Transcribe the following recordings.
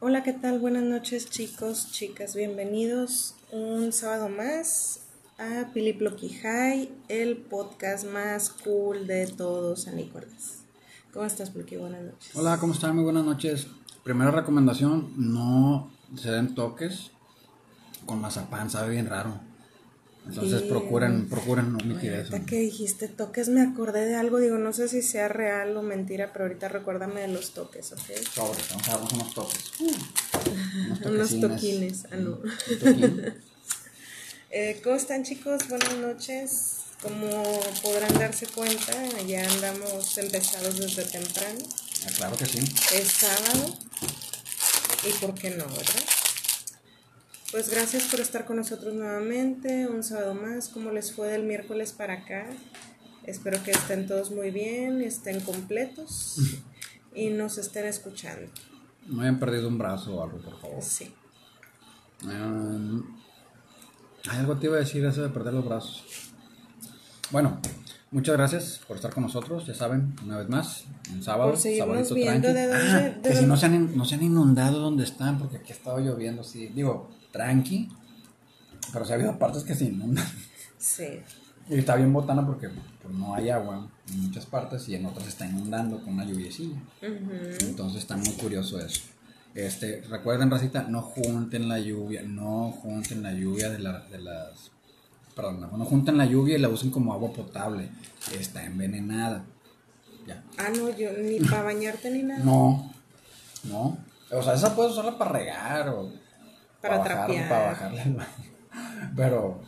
Hola, ¿qué tal? Buenas noches chicos, chicas, bienvenidos un sábado más a Piliploqui High, el podcast más cool de todos San Nicolás. ¿Cómo estás, Ploqui? Buenas noches. Hola, ¿cómo están? Muy buenas noches. Primera recomendación, no se den toques con mazapán, sabe bien raro. Entonces procuren, procuren no omitir eso. Ahorita que dijiste toques, me acordé de algo, digo, no sé si sea real o mentira, pero ahorita recuérdame de los toques, ¿ok? Sobres, vamos a darnos unos toques. unos Unos toquines, ah, no. Toquín. Eh, ¿Cómo están chicos? Buenas noches. Como podrán darse cuenta, ya andamos empezados desde temprano. Ah, claro que sí. Es sábado. ¿Y por qué no, verdad? Pues gracias por estar con nosotros nuevamente. Un sábado más. ¿Cómo les fue del miércoles para acá? Espero que estén todos muy bien, estén completos y nos estén escuchando. No hayan perdido un brazo o algo, por favor. Sí. Um, algo te iba a decir eso de perder los brazos. Bueno, muchas gracias por estar con nosotros, ya saben, una vez más, en sábado, Por sabadito viendo tranqui. de dónde- Ah, de que si no se, han, in- no se han inundado donde están, porque aquí ha estado lloviendo, sí, digo, tranqui, pero sí ha habido partes que se inundan. Sí. Y está bien botana porque pues, no hay agua en muchas partes y en otras está inundando con una lluviecilla. Entonces está muy curioso eso. Este, recuerden, Racita, no junten la lluvia, no junten la lluvia de, la- de las... Perdón, no, no junten la lluvia y la usen como agua potable. Está envenenada. Ya. Ah, no, yo ni para bañarte ni nada. No, no. O sea, esa puedes usarla para regar o Para trapear. para bajarle baño. Pero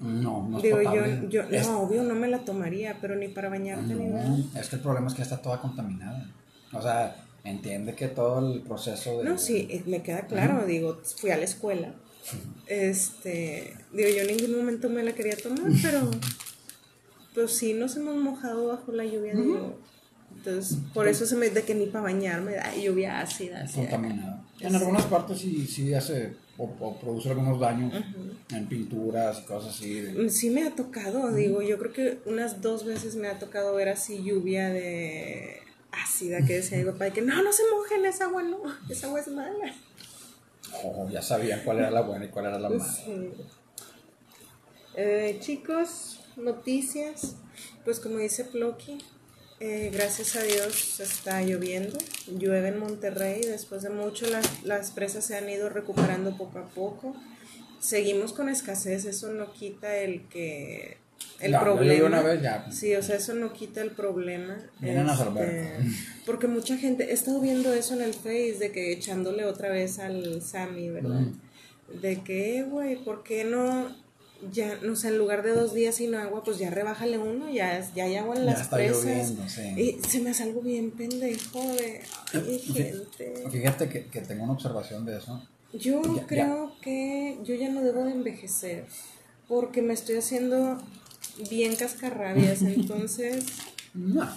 no, no es Digo, yo, potable. yo Es- no, obvio, no me la tomaría, pero ni para bañarte ni nada. es que el problema es que está toda contaminada. O sea, entiende que todo el proceso de... No, sí, eh, me queda claro, digo, fui a la escuela. Este, digo, yo en ningún momento me la quería tomar, pero pues sí nos hemos mojado bajo la lluvia, digo. Entonces, por eso se me de que ni para bañarme, da lluvia ácida. contaminada. En algunas partes sí, sí hace o, o produce algunos daños en pinturas y cosas así. de- Sí me ha tocado, digo, yo creo que unas dos veces me ha tocado ver así lluvia de ácida que decía mi papá que no, no se mojen, esa agua no, esa agua es mala. oh, ya sabían cuál era la buena y cuál era la mala. Sí. Eh, chicos, noticias. Pues como dice Ploki, eh, gracias a Dios está lloviendo. Llueve en Monterrey. Después de mucho las, las presas se han ido recuperando poco a poco. Seguimos con escasez. Eso no quita el que... El ya problema. una vez, ya. Sí, o sea, eso no quita el problema. Este, porque mucha gente, he estado viendo eso en el Face, de que echándole otra vez al Sammy, ¿verdad? De que, "Eh, güey, ¿por qué no? Ya, no sé, en lugar de dos días sin agua, pues ya rebájale uno, ya, ya hay agua en Ya las está presas. lloviendo, sí. Y se me hace algo bien pendejo de, ay, Fí- gente. Fíjate que, que tengo una observación de eso. Yo Ya- creo que yo ya no debo de envejecer, porque me estoy haciendo bien cascarrabias, entonces, No.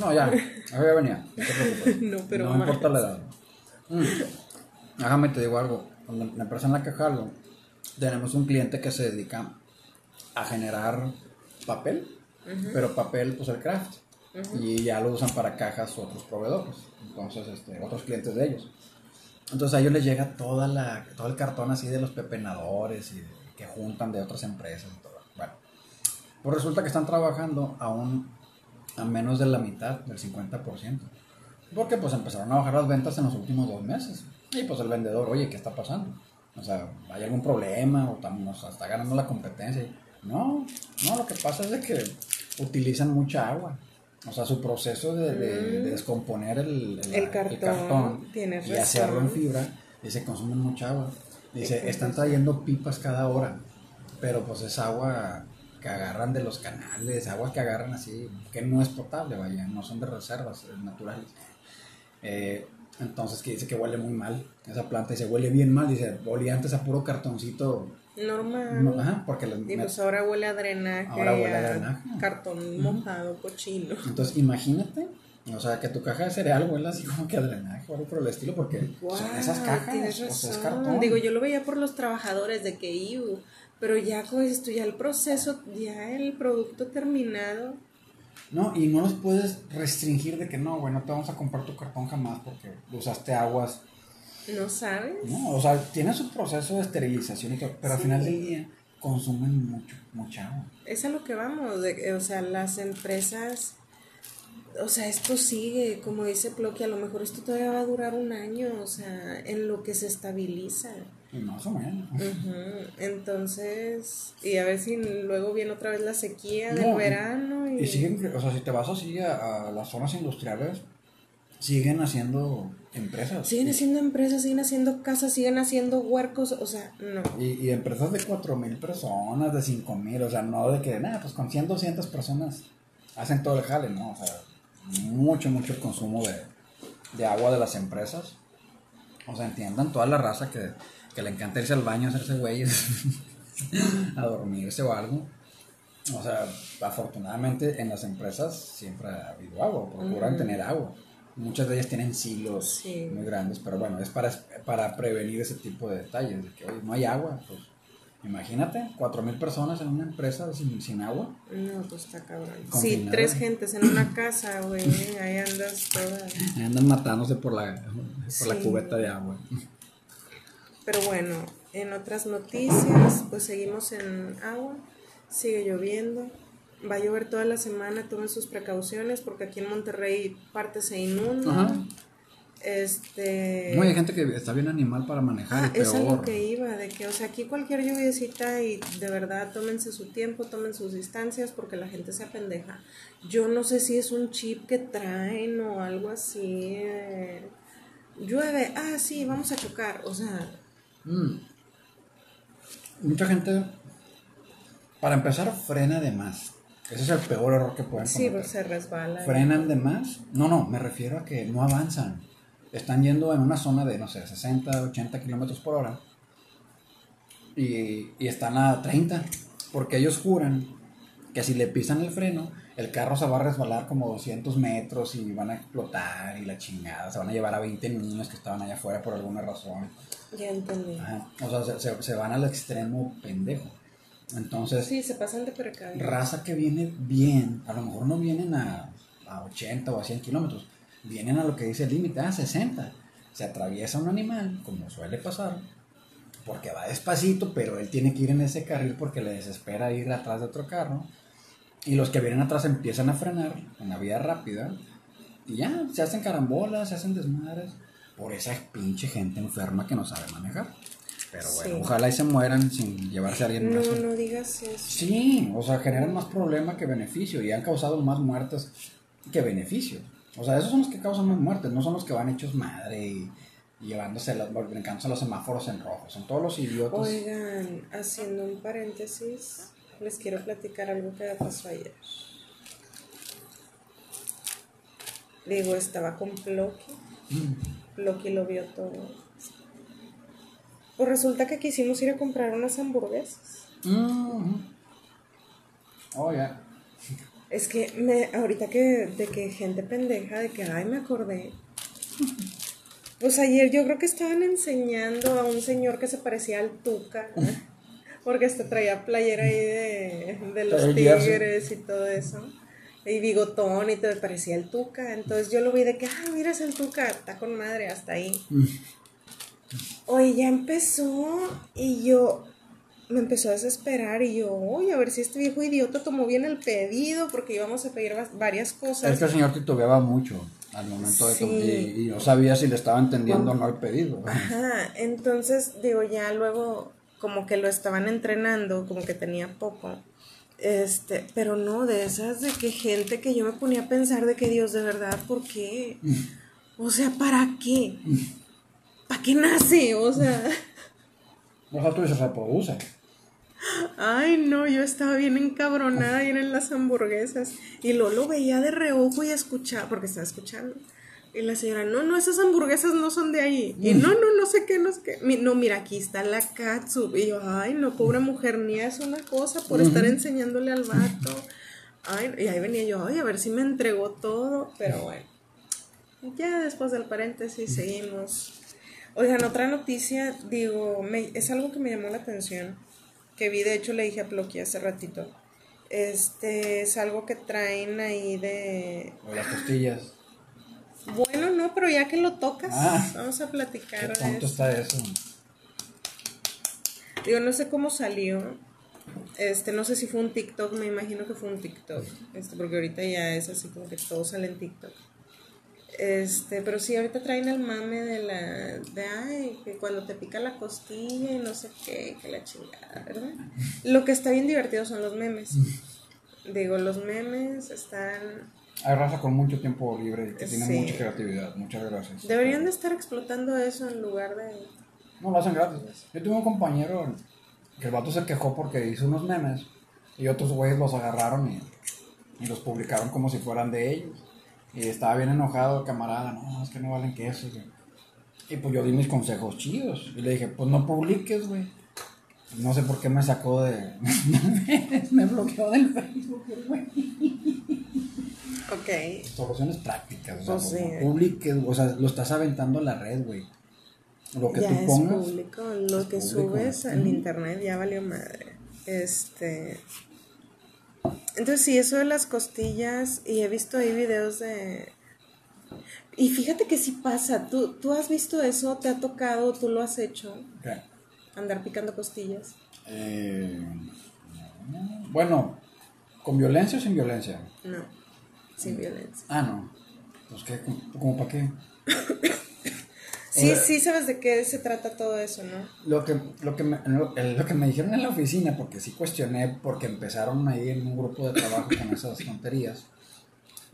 No, ya. Ahí venía. No te preocupes. No, pero No más. importa la edad. Mm. Déjame te digo algo. Cuando la empresa en la que jalo, tenemos un cliente que se dedica a generar papel, pero papel, pues el craft. Y ya lo usan para cajas otros proveedores. Entonces, este, otros clientes de ellos. Entonces a ellos les llega toda la, todo el cartón así de los pepenadores y de- que juntan de otras empresas y todo. Bueno, pues resulta que están trabajando aún a menos de la mitad, del 50%. Porque pues empezaron a bajar las ventas en los últimos dos meses. Y pues el vendedor, oye, ¿qué está pasando? O sea, ¿hay algún problema? ¿O sea, está ganando la competencia? Y, no, no, lo que pasa es de que utilizan mucha agua. O sea, su proceso de, de- de descomponer el, Mm. El cartón, tienes y hacerlo en fibra, dice, consumen mucha agua. Dice, están trayendo pipas cada hora, pero pues es agua que agarran de los canales, agua que agarran así, que no es potable, vaya, no son de reservas es naturales. Eh, entonces que dice que huele muy mal esa planta, dice, huele bien mal, dice, olía antes a puro cartoncito, normal. no, ajá, porque les Y pues ahora huele a drenaje, Ahora huele a a drenaje. cartón mojado, cochino. Entonces, imagínate, o sea, que tu caja de cereal huele así como que a drenaje o algo por el estilo, porque son esas cajas, tienes o sea, es razón. cartón. Digo, yo lo veía por los trabajadores de que iu, pero ya dices tú, ya el proceso, ya el producto terminado, No, y no los puedes restringir de que no, güey, no te vamos a comprar tu cartón jamás porque usaste aguas. ¿No sabes? No, o sea, tiene su proceso de esterilización y todo, pero al final del día consumen mucho, mucha agua. Es a lo que vamos, de, o sea, las empresas, o sea, esto sigue, como dice Ploqui, a lo mejor esto todavía va a durar un año, o sea, en lo que se estabiliza. Más o menos. Entonces, y a ver si luego viene otra vez la sequía del No, verano. Y, Y siguen, o sea, si te vas así a, a las zonas industriales, siguen haciendo empresas. Siguen haciendo empresas, siguen haciendo casas, siguen haciendo huercos, o sea, no. Y, y empresas de 4 mil personas, de 5 mil, o sea, no de que, nada, pues con 100, 200 personas hacen todo el jale, ¿no? O sea, mucho, mucho consumo de, de agua de las empresas. O sea, entiendan toda la raza que, que le encanta irse al baño, hacerse güeyes, a dormirse o algo. O sea, afortunadamente en las empresas siempre ha habido agua, procuran tener agua. Muchas de ellas tienen silos Sí. muy grandes, pero bueno, es para, para prevenir ese tipo de detalles, de que oye, no hay agua, pues imagínate, cuatro mil personas en una empresa sin, sin agua. No, pues está cabrón. Sí, tres gentes en una casa, güey, ahí andas toda. Ahí Andan matándose por la, por la cubeta de agua. Pero bueno, en otras noticias, pues seguimos en agua, sigue lloviendo, va a llover toda la semana, tomen sus precauciones porque aquí en Monterrey parte se inunda. Ajá. Este No, hay gente que está bien animal para manejar Ah, es peor. que iba, de que, o sea, aquí cualquier lluviecita y de verdad tómense su tiempo, tomen sus distancias porque la gente se apendeja. Yo no sé si es un chip que traen o algo así. eh, Llueve, ah, sí, vamos a chocar, o sea, Mm. Mucha gente, para empezar, frena de más. Ese es el peor error que pueden sí, cometer. pues se resbala. frenan de más. No, no, me refiero a que no avanzan. Están yendo en una zona de, no sé, 60, 80 kilómetros por hora. Y, y están a 30. Porque ellos juran que si le pisan el freno, el carro se va a resbalar como 200 metros y van a explotar y la chingada. Se van a llevar a 20 niños que estaban allá afuera por alguna razón. Ya entendí. Ajá. O sea, se, se- van al extremo pendejo. Entonces, Sí, se pasan de precavido. raza que viene bien, a lo mejor no vienen a, a 80 o a 100 kilómetros, vienen a lo que dice el límite, a 60. Se atraviesa un animal, como suele pasar, porque va despacito, pero él tiene que ir en ese carril porque le desespera ir atrás de otro carro. Y los que vienen atrás empiezan a frenar en la vía rápida y ya, se hacen carambolas, se hacen desmadres por esa pinche gente enferma que no sabe manejar. Pero bueno, Sí. ojalá y se mueran sin llevarse a alguien. No, no digas eso. Sí, o sea, generan más problema que beneficio y han causado más muertes que beneficio. O sea, esos son los que causan más muertes, no son los que van hechos madre y, y llevándose, los, brincándose los semáforos en rojo. Son todos los idiotas. Oigan, haciendo un paréntesis, les quiero platicar algo que me pasó ayer. Digo, estaba con Ploki. Ploki lo vio todo. Pues resulta que quisimos ir a comprar unas hamburguesas. Mhm. Oh, ya. Es que me, ahorita que de que gente pendeja, de que ay me acordé. Pues ayer yo creo que estaban enseñando a un señor que se parecía al Tuca. Porque hasta traía playera ahí de, de los tigres y todo eso. Y bigotón y todo, parecía el Tuca. Entonces yo lo vi de que, ah, mira es el Tuca, está con madre hasta ahí. Oye, ya empezó y yo me empezó a desesperar y yo, oye, a ver si este viejo idiota tomó bien el pedido porque íbamos a pedir varias cosas. Es que el señor titubeaba mucho al momento de Sí. y, y no sabía si le estaba entendiendo o no el pedido. Ajá, entonces digo, ya luego como que lo estaban entrenando, como que tenía poco. Este, pero no, de esas de que gente que yo me ponía a pensar de que Dios, de verdad, ¿por qué? O sea, ¿para qué? ¿Para qué nace? O sea, tú dices, reproduce. ay no, yo estaba bien encabronada ayer en las hamburguesas. Y luego lo veía de reojo y escuchaba, porque estaba escuchando. Y la señora, no, no, esas hamburguesas no son de ahí. Y no, no, no sé qué, no sé qué. Mi- No, mira, aquí está la catsup. Y yo, ay, no, pobre mujer, ni es una cosa por estar enseñándole al vato. Ay, y ahí venía yo, ay, a ver si me entregó todo. Pero bueno, ya después del paréntesis seguimos. Oigan, otra noticia, digo, me- es algo que me llamó la atención. Que vi, de hecho, le dije a Ploqui hace ratito. Este es algo que traen ahí de. O las costillas. Bueno, no, pero ya que lo tocas, Ah. vamos a ¿Qué platicar de tonto eso. está eso? Digo, no sé cómo salió. Este, no sé si fue un TikTok, me imagino que fue un TikTok. Este, porque ahorita ya es así como que todo sale en TikTok. Este, pero sí, ahorita traen el mame de la. de ay, que cuando te pica la costilla y no sé qué, que la chingada, ¿verdad? Lo que está bien divertido son los memes. Digo, los memes están. Hay raza con mucho tiempo libre y que tiene Sí. mucha creatividad. Muchas gracias. Deberían de estar explotando eso en lugar de. No, lo hacen gratis. Yo tuve un compañero que el vato se quejó porque hizo unos memes y otros güeyes los agarraron y, y los publicaron como si fueran de ellos. Y estaba bien enojado el camarada, no, es que no valen queso. güey. Y pues yo di mis consejos chidos. Y le dije, pues no publiques, güey. No sé por qué me sacó de... me bloqueó del Facebook, güey. Ok. Soluciones prácticas, o sea, Pues sí. o sea, lo estás aventando a la red, güey. Lo que ya tú es pongas. público, lo es que público. subes al internet ya valió madre. Este. Entonces, sí, eso de las costillas, y he visto ahí videos de. Y fíjate que sí pasa. ¿Tú, tú has visto eso? ¿Te ha tocado? ¿Tú lo has hecho? Andar picando costillas. Eh, bueno, ¿con violencia o sin violencia? No, sin violencia. Ah, no. Pues qué, como para qué. Sí, Eh, sí, sabes de qué se trata todo eso, ¿no? Lo que, lo, que me, lo, que me dijeron en la oficina, porque sí cuestioné, porque empezaron ahí en un grupo de trabajo con esas tonterías.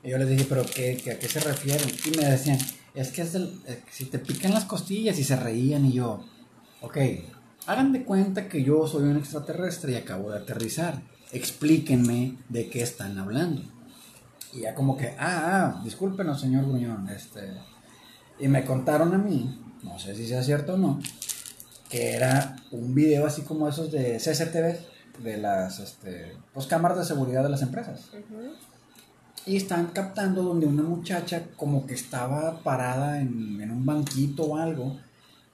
Y yo les dije, ¿pero qué, qué- a qué se refieren? Y me decían, es que es del, eh, si te pican las costillas y se reían y yo, ok, hagan de cuenta que yo soy un extraterrestre y acabo de aterrizar. Explíquenme de qué están hablando. Y ya como que, ah, ah, discúlpenos, señor Gruñón, este... Y me contaron a mí, no sé si sea cierto o no, que era un video así como esos de CCTV, de las este, pues, cámaras de seguridad de las empresas. Y están captando donde una muchacha como que estaba parada en, en un banquito o algo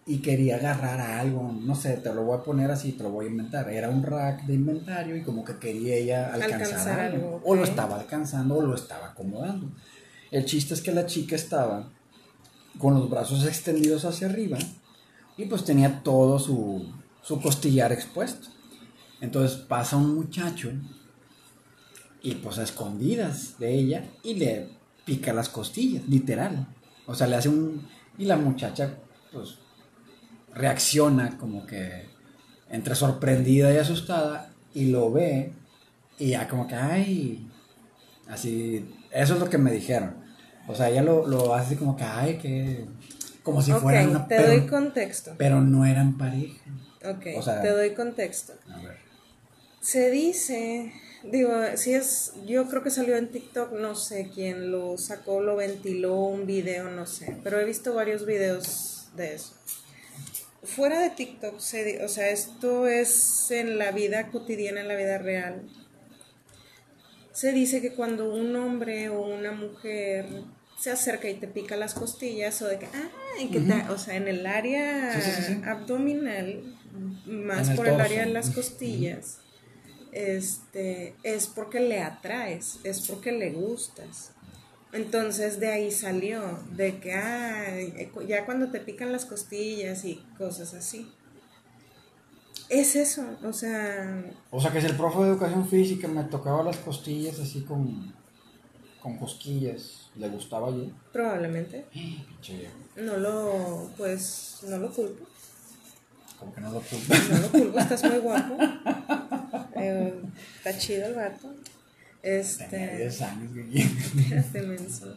y quería agarrar a algo, no sé, te lo voy a poner así, te lo voy a inventar. Era un rack de inventario y como que quería ella alcanzar, Alcanzar algo. algo, O lo estaba alcanzando o lo estaba acomodando. El chiste es que la chica estaba con los brazos extendidos hacia arriba y pues tenía todo su, su costillar expuesto. Entonces pasa un muchacho y pues a escondidas de ella y le pica las costillas, literal. O sea, le hace un... Y la muchacha pues reacciona como que entre sorprendida y asustada y lo ve y ya como que, ay, así, eso es lo que me dijeron. O sea, ella lo, lo hace como que, ay, que... Como si ok, fueran una... te pero, doy contexto. pero no eran pareja. Ok, o sea- te doy contexto. A ver. Se dice, digo, si es, yo creo que salió en TikTok, no sé quién lo sacó, lo ventiló, un video, no sé, pero he visto varios videos de eso. Fuera de TikTok, se o sea, esto es en la vida cotidiana, en la vida real. Se dice que cuando un hombre o una mujer se acerca y te pica las costillas o de que, ah, te- o sea, en el área Sí, sí, sí, sí. abdominal, más En el por el área de las costillas, este, es porque le atraes, es porque le gustas. Entonces de ahí salió, de que ay, ya cuando te pican las costillas y cosas así. Es eso, o sea, O sea, que si el profe de educación física me tocaba las costillas así con, con cosquillas, ¿le gustaba yo? probablemente. No lo, pues, no lo culpo. como que no lo culpa. No lo culpo, estás muy guapo. Eh, está chido el vato. Tenía Este. 10 años, güey. Espérate, menso.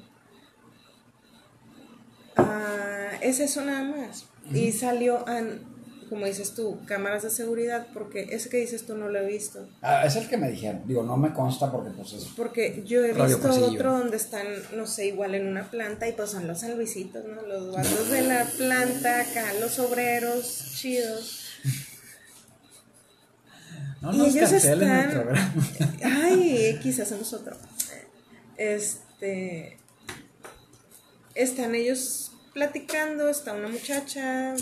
Ah, es eso nada más. Y salió, an- como dices tú, cámaras de seguridad, porque ese que dices tú no lo he visto. Ah, es el que me dijeron. Digo, no me consta porque pues es... Porque yo he visto pasillo. otro donde están, no sé, igual en una planta y pues son los San Luisitos, ¿no? Los vatos de la planta acá, los obreros chidos. No y nos ellos cancelen el están. programa. Ay, quizás hacemos otro. Este. Están ellos platicando, está una muchacha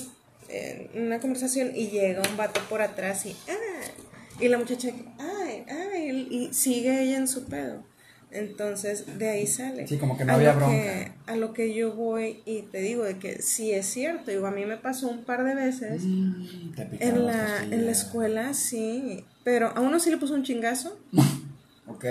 en una conversación y llega un vato por atrás y. ¡Ah! Y la muchacha, ¡ay! ¡ay! y sigue ella en su pedo. Entonces, de ahí sale. Sí, como que no a había lo bronca. Que, a lo que yo voy y te digo de que sí es cierto. Digo, a mí me pasó un par de veces Mm, en la, en la escuela, sí. Pero a uno sí le puso un chingazo. Ok.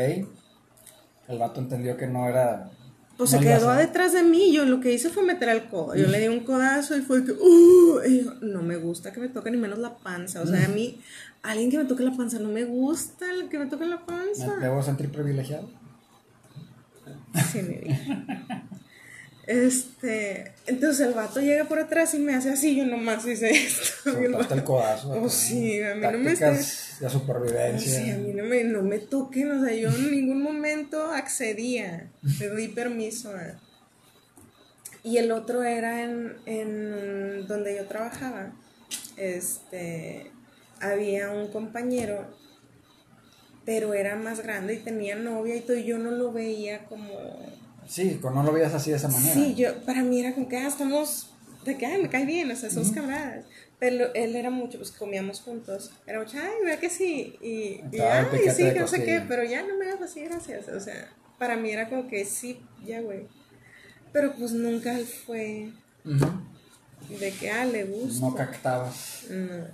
El vato entendió que no era. Pues no se quedó detrás de mí. Yo lo que hice fue meter el codo. Yo le di un codazo y fue que, "Uh", y yo, no me gusta que me toque ni menos la panza. O sea, a mí, alguien que me toque la panza, no me gusta que me toque la panza. ¿Me debo sentir privilegiado? Sí, mi vida. Este, entonces el vato llega por atrás y me hace así, yo nomás hice esto. y el codazo. Oh, sí, a mí no me Oh, supervivencia. sí, a mí no me, no me toquen, o sea, yo en ningún momento accedía, le di permiso. a- Y el otro era en, en donde yo trabajaba, este, había un compañero, pero era más grande y tenía novia y todo, y yo no lo veía como... Sí, no lo veías así de esa manera. Sí, yo, para mí era como que, ah, estamos, de que, ay, me cae bien, o sea, somos camaradas. Pero él era mucho, pues comíamos juntos. Era mucho, ay, vea que sí. Y, y ay, sí, que no sé qué, pero ya no me hagas así, gracias. O sea, para mí era como que sí, ya, güey. Pero pues nunca fue de que, ah, le gusta. No captabas. No.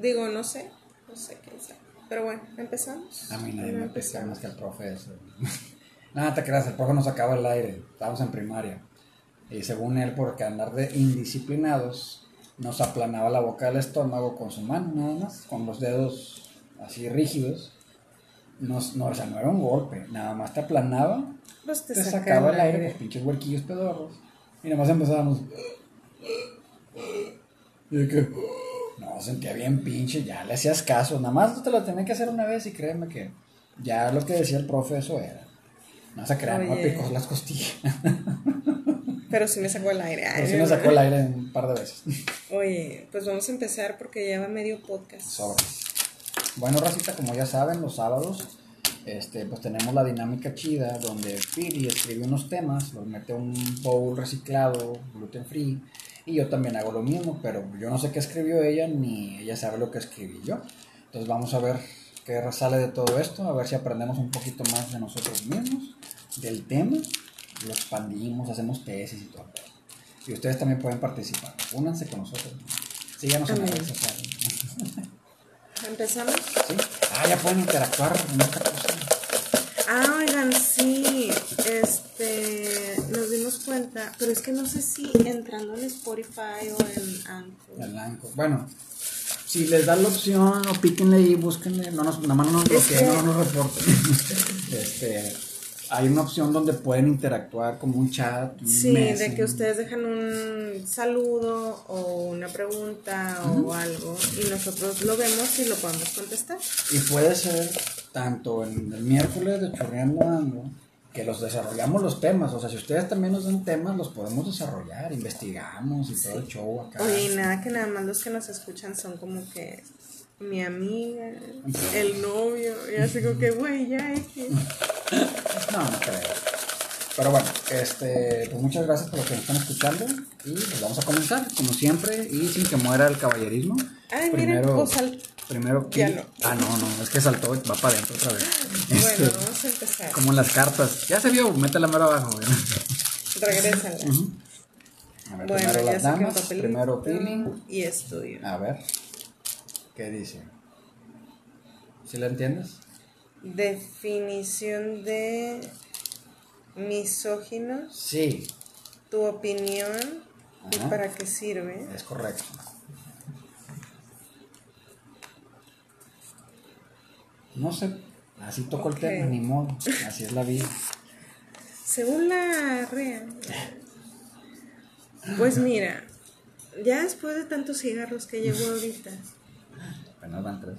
Digo, no sé, no sé quién sabe. Pero bueno, empezamos. A mí nadie me pesca más que el profe. eso. Nada, te creas, el profe nos sacaba el aire. Estábamos en primaria. Y según él, porque andar de indisciplinados, nos aplanaba la boca del estómago con su mano, nada más, con los dedos así rígidos. Nos, no, o sea, no era un golpe, nada más te aplanaba, Pues te, te, saca sacaba el aire, aire. los pinches huerquillos pedorros. Y nada más empezábamos. Y de que. No, sentía bien pinche, ya le hacías caso. Nada más te lo tenía que hacer una vez y créeme que ya lo que decía el profe, eso era. No se crean, no me picó las costillas. Pero sí me sacó el aire. Ay, Pero sí me sacó el aire un par de veces. Oye, pues vamos a empezar porque ya va medio podcast. Sobres. Bueno, Racita, como ya saben, los sábados este, pues tenemos la dinámica chida donde Piri escribe unos temas, los mete a un bowl reciclado, gluten free, y yo también hago lo mismo, pero yo no sé qué escribió ella ni ella sabe lo que escribí yo. Entonces vamos a ver qué sale de todo esto, a ver si aprendemos un poquito más de nosotros mismos, del tema, lo expandimos, hacemos tesis y todo. Y ustedes también pueden participar. Únanse con nosotros. Síganos en las redes sociales. ¿Empezamos? ¿Sí? Ah, ya pueden interactuar en esta cosa. Ah, oigan, sí. Este, nos dimos cuenta, pero es que no sé si entrando en Spotify o en Anchor. El Anchor. Bueno, si les da la opción, o píquenle ahí, búsquenle, no nos, nada más no nos bloqueen, que- no nos reporten. este, hay una opción donde pueden interactuar como un chat, un Sí, de que ustedes dejan un saludo o una pregunta o algo y nosotros lo vemos y lo podemos contestar. Y puede ser tanto en el miércoles de Chorreando Ando, que los desarrollamos los temas. O sea, si ustedes también nos dan temas, los podemos desarrollar, investigamos y todo el show acá. Oye, nada que nada más los que nos escuchan son como que mi amiga, el novio, y así como que, güey, ya X. No, no creo. Pero bueno, este, pues muchas gracias por los que nos están escuchando y pues vamos a comenzar, como siempre, y sin que muera el caballerismo. Ay, miren, pues, sal- primero Ya no. Ah, no, no, es que saltó, va para adentro otra vez. Bueno, Este, vamos a empezar. como en las cartas. Ya se vio, métela mero abajo. Regrésala. A ver, Bueno, primero ya las damas, primero Pili. y estudio. A ver, ¿qué dice? ¿Sí la entiendes? Definición de misóginos, Sí, tu opinión y para qué sirve. es correcto. No sé, así tocó el tema, ni modo, así es la vida. Según la REA, pues mira, ya después de tantos cigarros que llevo ahorita, Apenas van tres.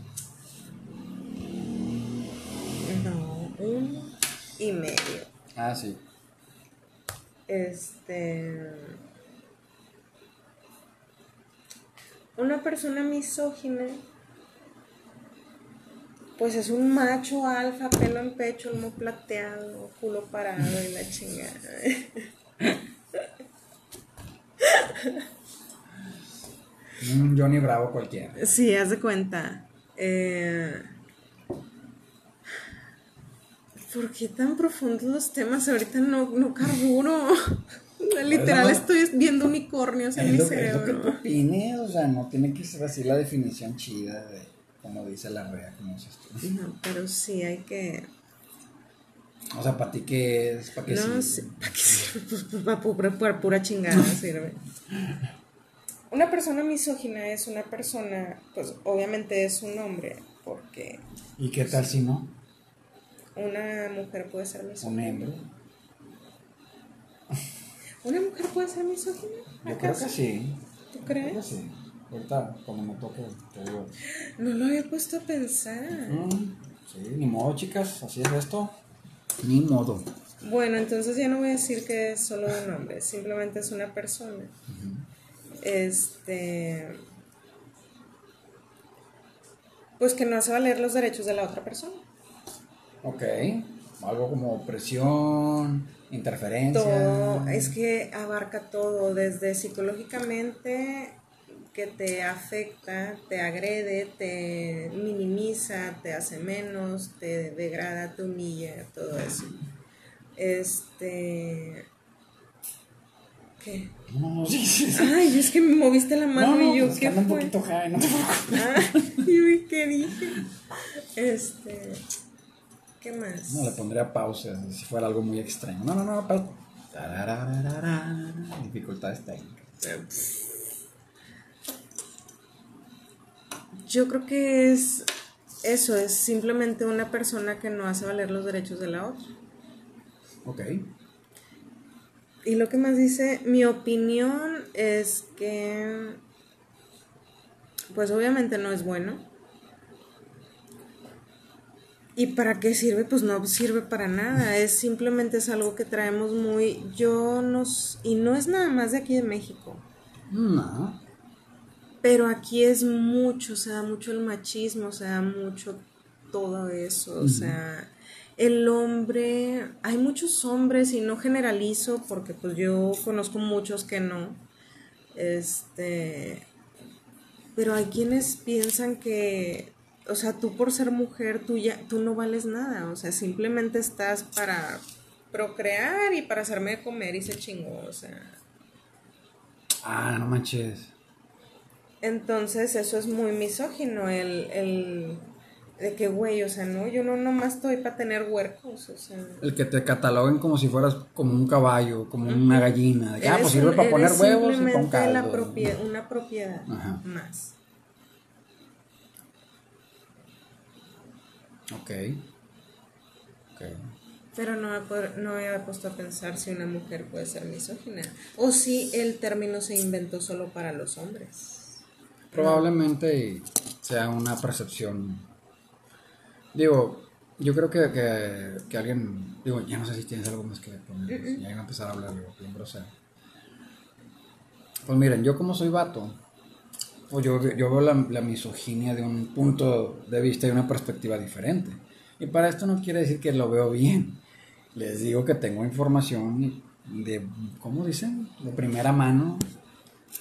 no, uno y medio. Ah, sí. Este. Una persona misógina, pues es un macho alfa, pelo en pecho, lomo plateado, culo parado y la chingada. Un Johnny Bravo cualquiera. Sí, haz de cuenta. Eh, ¿por qué tan profundos los temas? Ahorita no, no carburo. Literal, estoy viendo unicornios en mi cerebro. Que opines, o sea, no tiene que ser así la definición chida de, como dice la rea, como dices tú. No, pero sí hay que. O sea, ¿para ti qué es? ¿Para qué no, sirve? ¿para qué sirve? Pues, pues para pura, pura chingada sirve. Una persona misógina es una persona, pues obviamente es un hombre, porque... ¿Y qué tal si no? Una mujer puede ser misógina. Un hembro. ¿Una mujer puede ser misógina? Yo creo que sí. ¿Tú crees? Creo que sí. Ahorita, cuando me toque, te digo. No lo había puesto a pensar. Sí, ni modo, chicas, así es esto. Ni modo. Bueno, entonces ya no voy a decir que es solo un hombre, simplemente es una persona. Este. Pues que no hace valer los derechos de la otra persona. Ok. Algo como opresión, interferencia. Todo, es que abarca todo, desde psicológicamente que te afecta, te agrede, te minimiza, te hace menos, te degrada, te humilla, todo eso. Este. ¿Qué? No, sí, sí, sí. Ay, es que me moviste la mano No, no, y yo, pues ¿qué anda un fue? poquito high, no te preocupes. Ah, y vi ¿qué dije? Este. ¿Qué más? No, le pondría pausa si fuera algo muy extremo. No, no, no, pausa. Dificultades técnicas. Yo creo que es eso, es simplemente una persona que no hace valer los derechos de la otra. Ok. Y lo que más dice, mi opinión es que, pues obviamente no es bueno. ¿Y para qué sirve? Pues no sirve para nada. Es simplemente es algo que traemos muy, yo nos, y no es nada más de aquí de México. No. Pero aquí es mucho, o sea, mucho el machismo, o sea, mucho todo eso, o sea, el hombre, hay muchos hombres y no generalizo porque pues yo conozco muchos que no, este, pero hay quienes piensan que, o sea, tú por ser mujer, tú ya, tú no vales nada, o sea, simplemente estás para procrear y para hacerme comer y se chingó, o sea. Ah, no manches. Entonces eso es muy misógino, el, el de que, güey, o sea, no, yo no nomás estoy para tener huercos, o sea. El que te cataloguen como si fueras como un caballo, como una gallina. Ah, pues sirve un- para poner huevos y simplemente con caldo. la una propiedad Ajá. más. Ok. Ok. Pero no no había puesto a pensar si una mujer puede ser misógina. O si el término se inventó solo para los hombres. Probablemente sea una percepción. Digo, yo creo que, que, que alguien. Digo, ya no sé si tienes algo más que poner. Ya iba a empezar a hablar yo, bien grosero. Pues miren, yo como soy vato, pues yo, yo veo la, la misoginia de un punto de vista y una perspectiva diferente. Y para esto no quiere decir que lo veo bien. Les digo que tengo información de, ¿cómo dicen? De primera mano.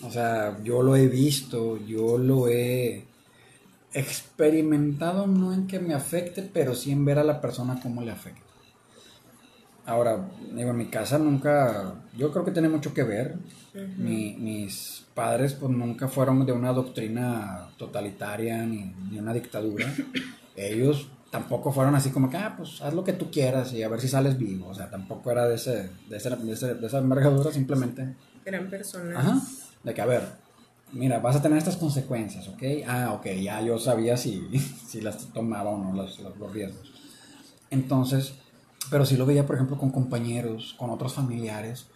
O sea, yo lo he visto, yo lo he experimentado, no en que me afecte, pero sí en ver a la persona cómo le afecta. Ahora, digo, en mi casa nunca, yo creo que tiene mucho que ver. Mi- mis padres pues nunca fueron de una doctrina totalitaria ni, ni una dictadura. Ellos tampoco fueron así como que, ah, pues haz lo que tú quieras y a ver si sales vivo. O sea, tampoco era de, ese, de, ese- de, ese- de esa envergadura, simplemente Eran personas. Ajá. De que, a ver, mira, vas a tener estas consecuencias, ¿ok? Ah, ok, ya yo sabía si, si las tomaba o no los, los, riesgos. Entonces, pero sí lo veía, por ejemplo, con compañeros, con otros familiares.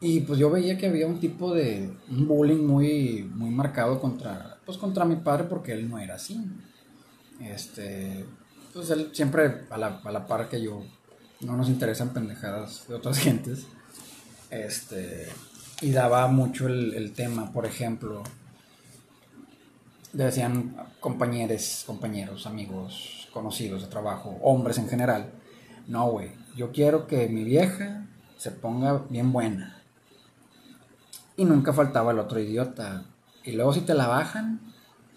Y pues yo veía que había un tipo de bullying muy, muy marcado contra, pues contra mi padre porque él no era así. Este, pues él siempre a la, a la par que yo, no nos interesan pendejadas de otras gentes. Este, y daba mucho el, el tema, por ejemplo, decían compañeros, compañeros, amigos, conocidos de trabajo, hombres en general, no, güey, yo quiero que mi vieja se ponga bien buena. Y nunca faltaba el otro idiota. Y luego si te la bajan,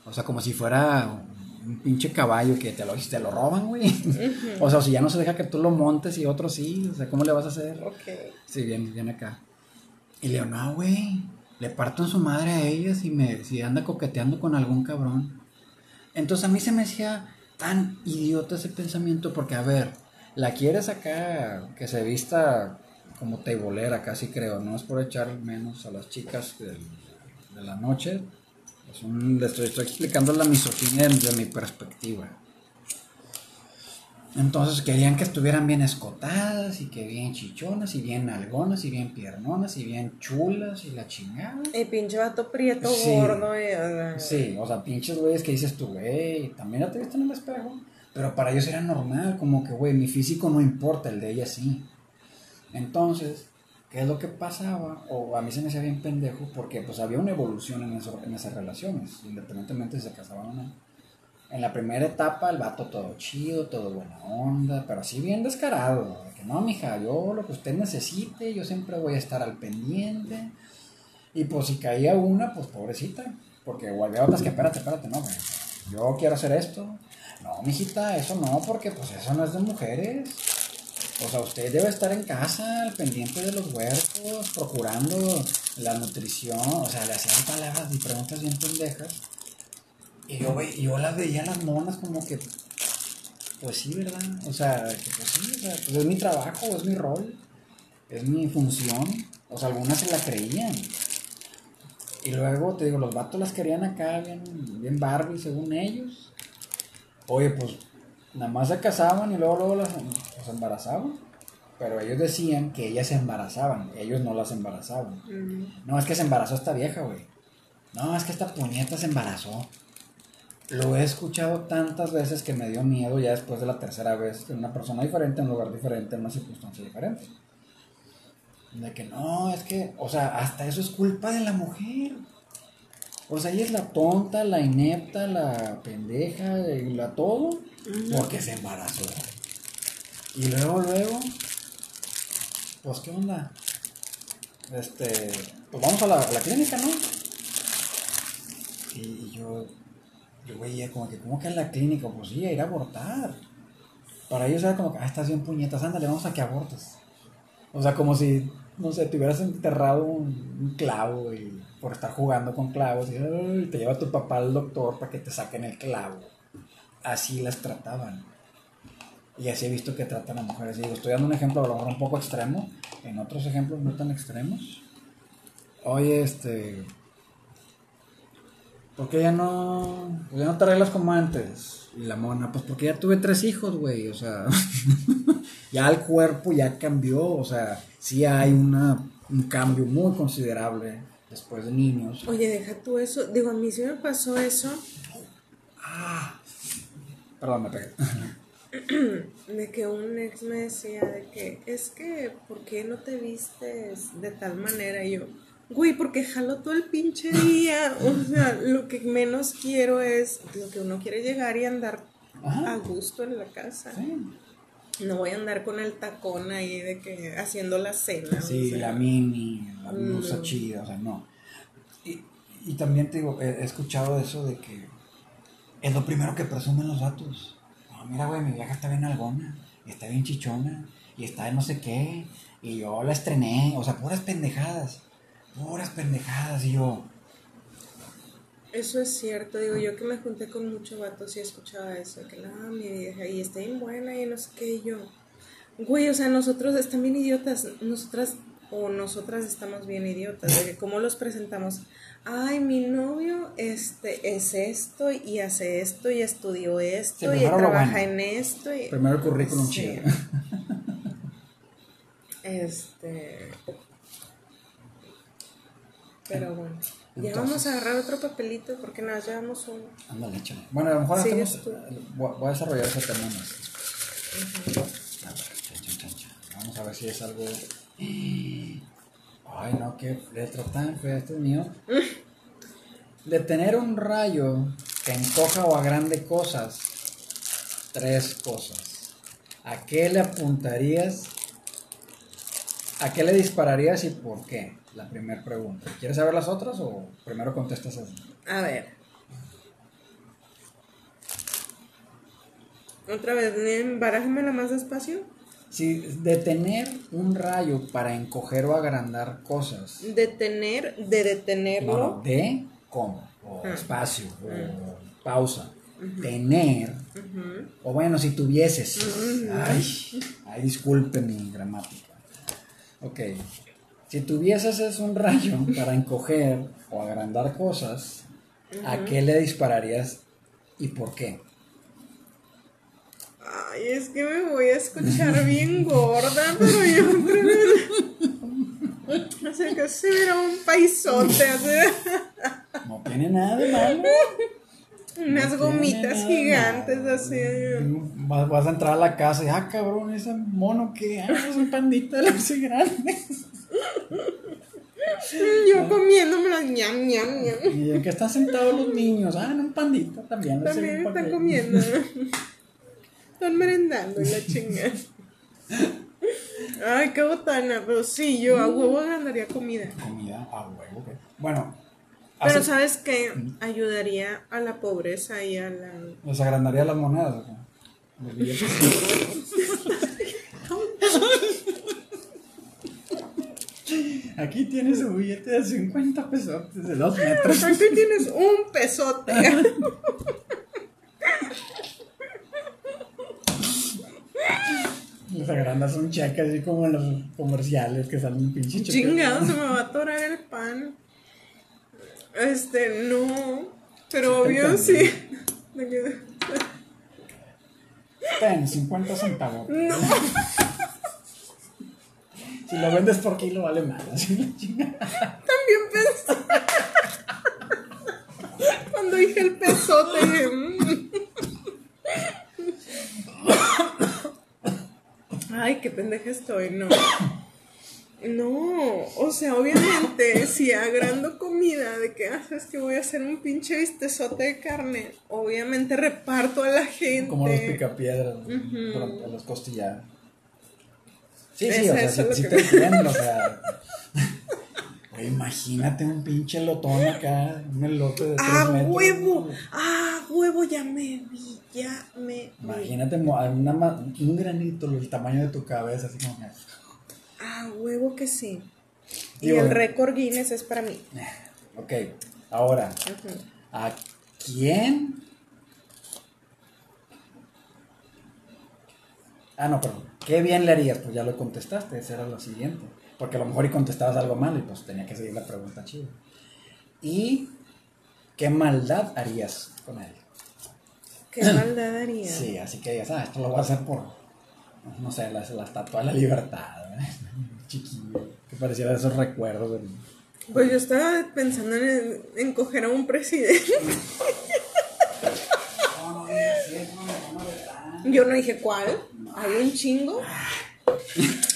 o sea, como si fuera un pinche caballo que te lo, te lo roban, güey. O sea, si ya no se deja que tú lo montes y otros sí, o sea, ¿cómo le vas a hacer? Ok. Sí, viene, viene acá. Y le digo, no, güey, le parto en su madre a ellas y me, si anda coqueteando con algún cabrón. Entonces a mí se me hacía tan idiota ese pensamiento porque, a ver, la quieres acá que se vista como teibolera, casi creo, no es por echar menos a las chicas del- de, la noche, es un- le estoy, estoy explicando la misoginia desde mi perspectiva. Entonces querían que estuvieran bien escotadas y que bien chichonas y bien algonas y bien piernonas y bien chulas y la chingada. Y pinche vato prieto Sí. gordo. Y, o sea, Sí, o sea, pinches güeyes que dices tú, güey, también ya te viste en el espejo. Pero para ellos era normal, como que, güey, mi físico no importa, el de ella sí. Entonces, ¿qué es lo que pasaba? O a mí se me hacía bien pendejo porque pues había una evolución en, eso- en esas relaciones, independientemente si se casaban o no. En la primera etapa el vato todo chido, todo buena onda, pero así bien descarado. de que no, mija, yo lo que usted necesite, yo siempre voy a estar al pendiente. Y pues si caía una, pues pobrecita. Porque había otras que, espérate, espérate, no, güey. Yo quiero hacer esto. No, mijita, eso no, porque pues eso no es de mujeres. O sea, usted debe estar en casa, al pendiente de los huercos, procurando la nutrición. O sea, le hacían palabras y preguntas bien pendejas. Y yo, ve- yo las veía las monas como que, pues sí, ¿verdad? O sea, que pues sí, o sea, pues es mi trabajo, es mi rol, es mi función. O sea, algunas se la creían. Y luego, te digo, los vatos las querían acá, bien, bien Barbie, según ellos. Oye, pues, nada más se casaban y luego, luego las embarazaban. Pero ellos decían que ellas se embarazaban, ellos no las embarazaban. No, es que se embarazó esta vieja, güey. No, es que esta puñeta se embarazó. Lo he escuchado tantas veces que me dio miedo ya después de la tercera vez, en una persona diferente, en un lugar diferente, en una circunstancia diferente. De que no, es que, o sea, hasta eso es culpa de la mujer. O sea, ella es la tonta, la inepta, la pendeja, y la todo, porque se embarazó. Y luego, luego, pues, ¿qué onda? Este, pues vamos a la, a la clínica, ¿no? Y yo, yo veía como que, ¿cómo que a la clínica? Pues sí, a ir a abortar. Para ellos era como que, ah, estás bien puñetas, ándale, vamos a que abortes. O sea, como si, no sé, te hubieras enterrado un, clavo y por estar jugando con clavos y te lleva tu papá al doctor para que te saquen el clavo. Así las trataban. Y así he visto que tratan a mujeres. Y digo, estoy dando un ejemplo a lo mejor un poco extremo, en otros ejemplos no tan extremos. Oye, este. ¿Por qué ya no, ya no te arreglas como antes? Y la mona, pues porque ya tuve tres hijos, güey. O sea, ya el cuerpo ya cambió. O sea, sí hay una, un cambio muy considerable después de niños. Oye, deja tú eso. Digo, a mí sí me pasó eso. Ah, perdón, me pegué. De que un ex me decía de que es que, ¿por qué no te vistes de tal manera? Y yo, güey, porque jalo todo el pinche día. O sea, lo que menos quiero es, lo que uno quiere llegar y andar Ajá. a gusto en la casa. Sí. No voy a andar con el tacón ahí de que haciendo la cena. Sí, o sea. la mini, la Mm. blusa chida, o sea, no. Y, y también te digo, he, he escuchado eso de que es lo primero que presumen los datos. No, mira, güey, mi vieja está bien algona, y está bien chichona, y está de no sé qué, y yo la estrené, o sea, puras pendejadas, puras pendejadas, yo, Eso es cierto, digo yo que me junté con muchos vatos y escuchaba eso, que la mi vieja y está bien buena y no sé qué, y yo, güey, o sea, nosotros están bien idiotas, nosotras o nosotras estamos bien idiotas, de que cómo los presentamos, ay, mi novio este es esto y hace esto y estudió esto Sí, y trabaja bueno. en esto y primero el currículum Sí. chido. este pero bueno, ya vamos a agarrar otro papelito porque nada, llevamos uno. Ándale, échale. Bueno, a lo mejor hacemos, tú. voy a desarrollar ese tema más. A ver, chan, chan, chan, chan. Vamos a ver si es algo. Ay, no, qué letra tan fea. Este es mío. De tener un rayo que encoja o agrande cosas. Tres cosas. ¿A qué le apuntarías? ¿A qué le dispararías y por qué? La primera pregunta. ¿Quieres saber las otras o primero contestas así? A ver. Otra vez, barájamela más despacio. Sí, detener un rayo para encoger o agrandar cosas. Detener, de detenerlo. No, de cómo, o Ah. espacio, o Ah. pausa. Tener, o bueno, si tuvieses. Ay, ay, disculpe mi gramática. Ok, si tuvieses es un rayo para encoger o agrandar cosas, ¿a qué le dispararías y por qué? Ay, es que me voy a escuchar bien gorda, pero yo. O sea, que se verá un paisote, No tiene nada de malo. unas No gomitas nada gigantes, así. Vas, vas a entrar a la casa y, ah, cabrón, ese mono que ah, es un pandita de los grandes. Yo comiéndomelas, ñam, ñam, ñam. Y en que están sentados los niños, ah, en un pandita también. También están comiendo. Están merendando y la chingada. Ay, qué botana. Pero sí, yo a huevo ganaría comida. Comida a huevo. ¿qué? Bueno, Pero ¿sabes qué? Ayudaría a la pobreza y a la... ¿les agrandaría las monedas? o qué? Los billetes. Aquí tienes un billete de 50 pesos de 2 metros. Aquí tienes un pesote. Les agrandas un cheque así como en los comerciales que salen pinche cheque. Chingado, se me va a atorar el pan. Este, no. Pero Sí obvio sí. Ten, 50 centavos. No. Si lo vendes por kilo vale más. También pensé. Cuando dije el pesote, "Mm". Ay, qué pendeja estoy, no. No, o sea, obviamente, si agrando comida de que haces que voy a hacer un pinche vistezote de carne, obviamente reparto a la gente. Como los picapiedras, por- por los costillados. Sí, sí, o sea, sí, sí que- te entiendo, o sea. Oye, imagínate un pinche lotón acá, un elote de 3 ¡Ah, metros. huevo! ¡Ah, huevo! Ya me vi, ya me vi. Imagínate una un granito del tamaño de tu cabeza, así como que. Ah, huevo que sí. Y el récord Guinness es para mí. Ok, ahora. ¿a quién? Ah, no, perdón. ¿Qué bien le harías? Pues ya lo contestaste, esa era la siguiente. Porque a lo mejor y contestabas algo mal y pues tenía que seguir la pregunta chida. ¿Y qué maldad harías con él? Qué maldad haría. Sí, así que digas, ah, esto lo voy a hacer por, no sé, la, la estatua de la libertad. ¿eh? Chiquillo, que pareciera esos recuerdos. del- Pues yo estaba pensando en, en coger a un presidente. Yo no dije cuál. Hay un chingo.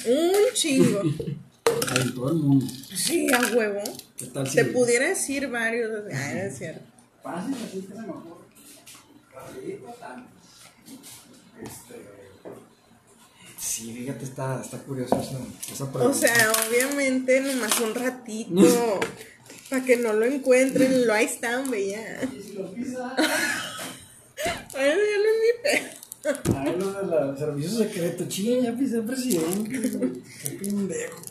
Un chingo. En todo el mundo. Sí, a huevo. ¿Qué tal si Te pudiera decir varios. Ah, es cierto. Fácil, así que se me ocurre. Rapidito. Este. Sí, fíjate, está, está curioso esa, esa pregunta. O sea, obviamente nomás un ratito. Para que no lo encuentren. Lo ahí está, hombre, ya. Y si lo pisa. Ay, no es mi. Ay, lo de los servicios secretos. Ching, ya pisé presidente. Qué pendejo.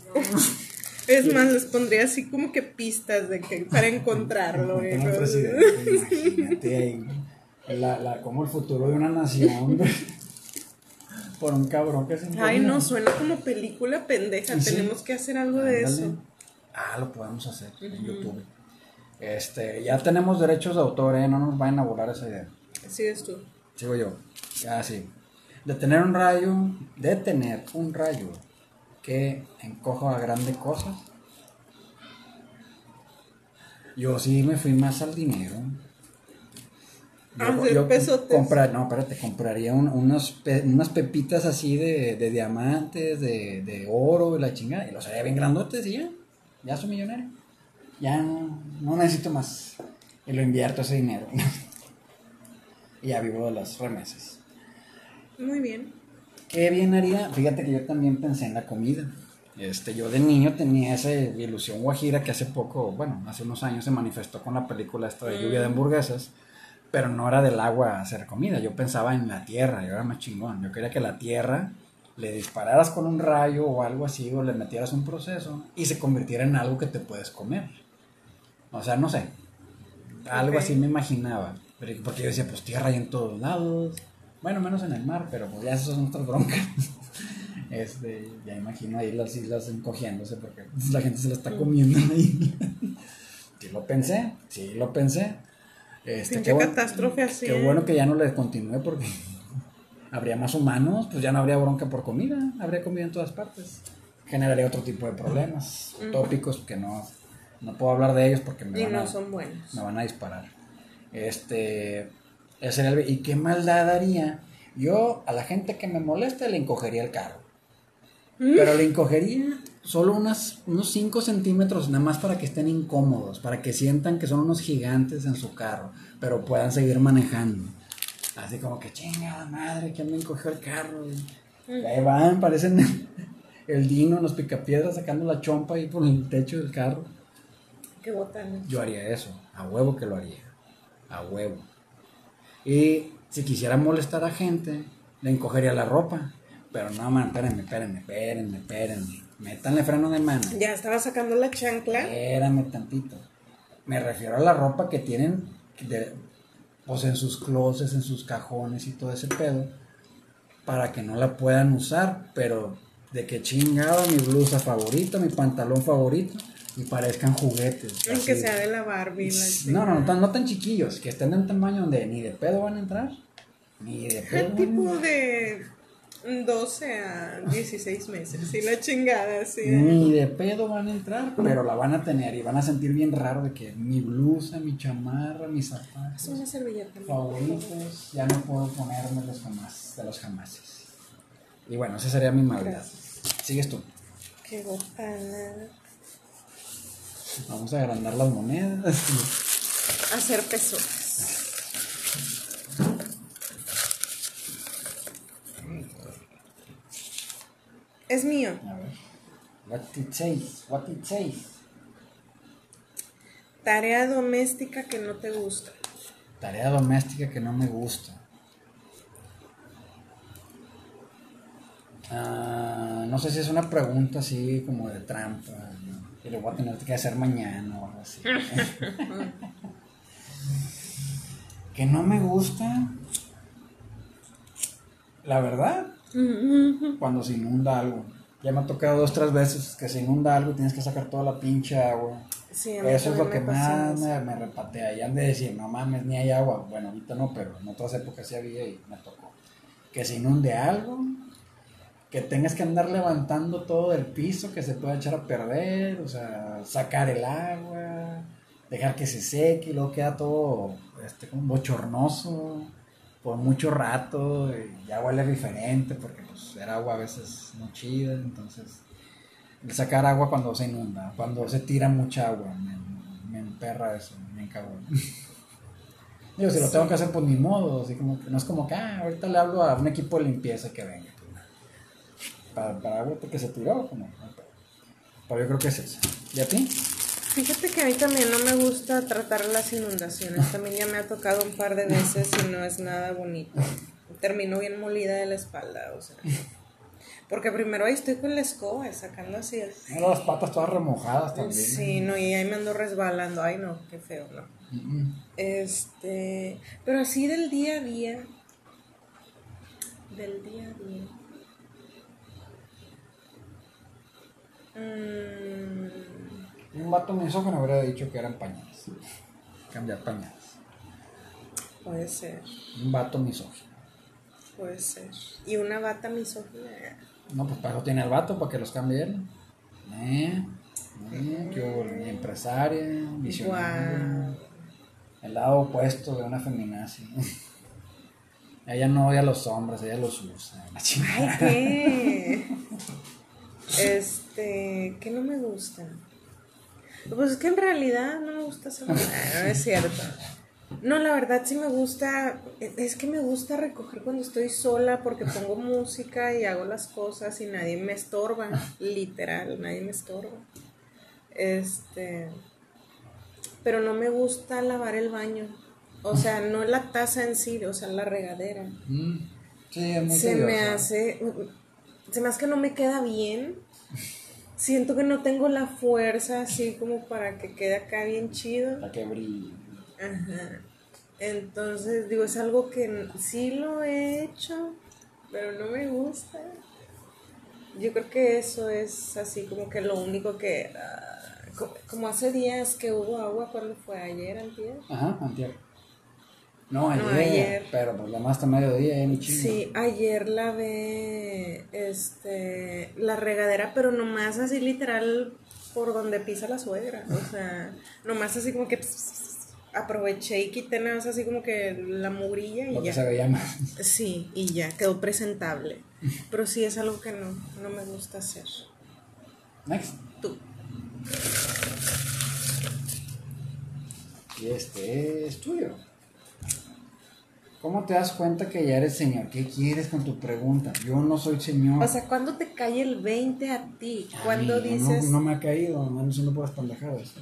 Es más, les pondría así como que pistas de que para encontrarlo. güey. Como el presidente, imagínate ahí. La, la, como el futuro de una nación. Por un cabrón que se Ay, impone. no, suena como película pendeja. Sí. Tenemos que hacer algo de eso. Ah, lo podemos hacer en YouTube. Este, ya tenemos derechos de autor, ¿eh? No nos vayan a volar esa idea. Sigues tú. Sigo yo. Ah, sí. Detener un rayo, detener un rayo que encoja a grandes cosas. Yo sí me fui más al dinero. Hacer pesotes. comprar, no, espérate, compraría un- unos pe- unas pepitas así de, de diamantes, de, de oro y la chingada, y los haría bien grandotes y ya, ya soy millonario. Ya no, no necesito más. Y lo invierto ese dinero. y ya vivo de las remesas. Muy bien. ¿Qué bien haría? Fíjate que yo también pensé en la comida. Este, yo de niño tenía esa ilusión guajira que hace poco, bueno, hace unos años se manifestó con la película esta de lluvia de hamburguesas, pero no era del agua hacer comida, yo pensaba en la tierra, yo era más chingón, yo quería que la tierra le dispararas con un rayo o algo así, o le metieras un proceso y se convirtiera en algo que te puedes comer. O sea, no sé, algo así me imaginaba, pero- porque yo decía, pues tierra hay en todos lados, bueno, menos en el mar, pero pues ya esas son otras broncas. Este, ya imagino ahí las islas encogiéndose porque la gente se la está comiendo ahí. Sí lo pensé, sí lo pensé. Este, qué bueno- catástrofe así. Qué bueno que ya no le continúe porque habría más humanos, pues ya no habría bronca por comida, habría comida en todas partes. Generaría otro tipo de problemas, tópicos que no, no puedo hablar de ellos porque me Y van, no a, son buenos. me van a disparar. Este, ese era el- ¿Y qué maldad haría? Yo a la gente que me molesta le encogería el carro. Pero le encogería solo unas, unos 5 centímetros, nada más para que estén incómodos, para que sientan que son unos gigantes en su carro, pero puedan seguir manejando. Así como que, chingada madre, ¿quién me encogió el carro? Y ahí van, parecen el Dino en los picapiedras sacando la chompa ahí por el techo del carro. Qué botana. Yo haría eso, a huevo que lo haría, a huevo. Y si quisiera molestar a gente, le encogería la ropa. Pero no, man, espérenme, espérenme, espérenme, espérenme. Métanle freno de mano. Ya estaba sacando la chancla. Espérame tantito. Me refiero a la ropa que tienen, de, pues en sus closets, en sus cajones y todo ese pedo, para que no la puedan usar, pero de que chingado mi blusa favorita, mi pantalón favorito, y parezcan juguetes. Aunque sea de la Barbie. la No, no, no tan, no tan chiquillos, que estén de un tamaño donde ni de pedo van a entrar, ni de pedo. van a Tipo de 12 a 16 meses. Y la chingada, de- Ni de pedo van a entrar, pero la van a tener y van a sentir bien raro de que mi blusa, mi chamarra, mis Es zapatos una servilleta. favoritos ya no puedo ponérmelos jamás, de los jamases. Y bueno, esa sería mi maldad. Sigues tú. Qué botana. Vamos a agrandar las monedas. Hacer pesos. Es mío. A ver. What it says, what it says. Tarea doméstica que no te gusta. Tarea doméstica que no me gusta. Ah, no sé si es una pregunta así como de trampa. Que lo voy a tener que hacer mañana o algo así. que no me gusta. La verdad, cuando se inunda algo. Ya me ha tocado dos, tres veces que se inunda algo y tienes que sacar toda la pinche agua. Sí, Eso es lo que más me, me repatea. Y han de decir, no mames, ni hay agua. Bueno, ahorita no, pero en otras épocas sí había y me tocó. Que se inunde algo, que tengas que andar levantando todo del piso, que se pueda echar a perder, o sea, sacar el agua, dejar que se seque y luego queda todo este, como bochornoso por mucho rato y ya huele diferente porque pues era agua a veces no chida, entonces el sacar agua cuando se inunda, cuando se tira mucha agua, me, me emperra eso, me encabrona. Digo, si lo tengo que hacer, pues ni modo, así como que no es como que, ah, ahorita le hablo a un equipo de limpieza que venga. Para, para agua porque se tiró, como, pero yo creo que es eso. ¿Y a ti? Fíjate que a mí también no me gusta tratar las inundaciones. También ya me ha tocado un par de veces y no es nada bonito. Termino bien molida de la espalda, o sea. Porque primero ahí estoy con la escoba sacando así. las patas todas remojadas también. Sí, no, y ahí me ando resbalando. Ay, no, qué feo, no. Este, pero así del día a día. Del día a día. Mm, Un vato misógino habría dicho que eran pañales. Cambiar pañales. puede ser, Un vato misógino. puede ser. Y una bata misógina. No, pues para eso tiene el vato, para que los cambie él. Eh, eh, mi empresaria, visionaria. El lado opuesto de una feminazi. ella no odia a los hombres, ella los usa. La Ay, chingada. ¿qué? Este, ¿qué no me gusta? Pues es que en realidad no me gusta hacer no es cierto. No, la verdad sí me gusta, es que me gusta recoger cuando estoy sola porque pongo música y hago las cosas y nadie me estorba, literal, nadie me estorba. Este, pero no me gusta lavar el baño. O sea, no la taza en sí, o sea, la regadera. Mm, Sí, es muy Se me hace. Se me hace que no me queda bien. Siento que no tengo la fuerza así como para que quede acá bien chido. Para que brille. Ajá. Entonces, digo, es algo que sí lo he hecho, pero no me gusta. Yo creo que eso es así como que lo único que... ah, co- como hace días que hubo agua, cuando fue ayer, antier? Ajá, antier. No, ayer, No, ayer. pero pues ya más hasta mediodía, eh, mi chingo. Sí, ayer lavé este, la regadera, pero nomás así literal por donde pisa la suegra. O sea, nomás así como que aproveché y quité nada más así como que la mugrilla y Lo que ya. se veía más. Sí, y ya, quedó presentable. Pero sí es algo que no, no me gusta hacer. Next. Tú. Y este es tuyo. ¿Cómo te das cuenta que ya eres señor? ¿Qué quieres con tu pregunta? Yo no soy señor. O sea, ¿cuándo te cae el 20 a ti? Ay, Cuando no- dices... No, me ha caído, no haciendo puras pendejadas.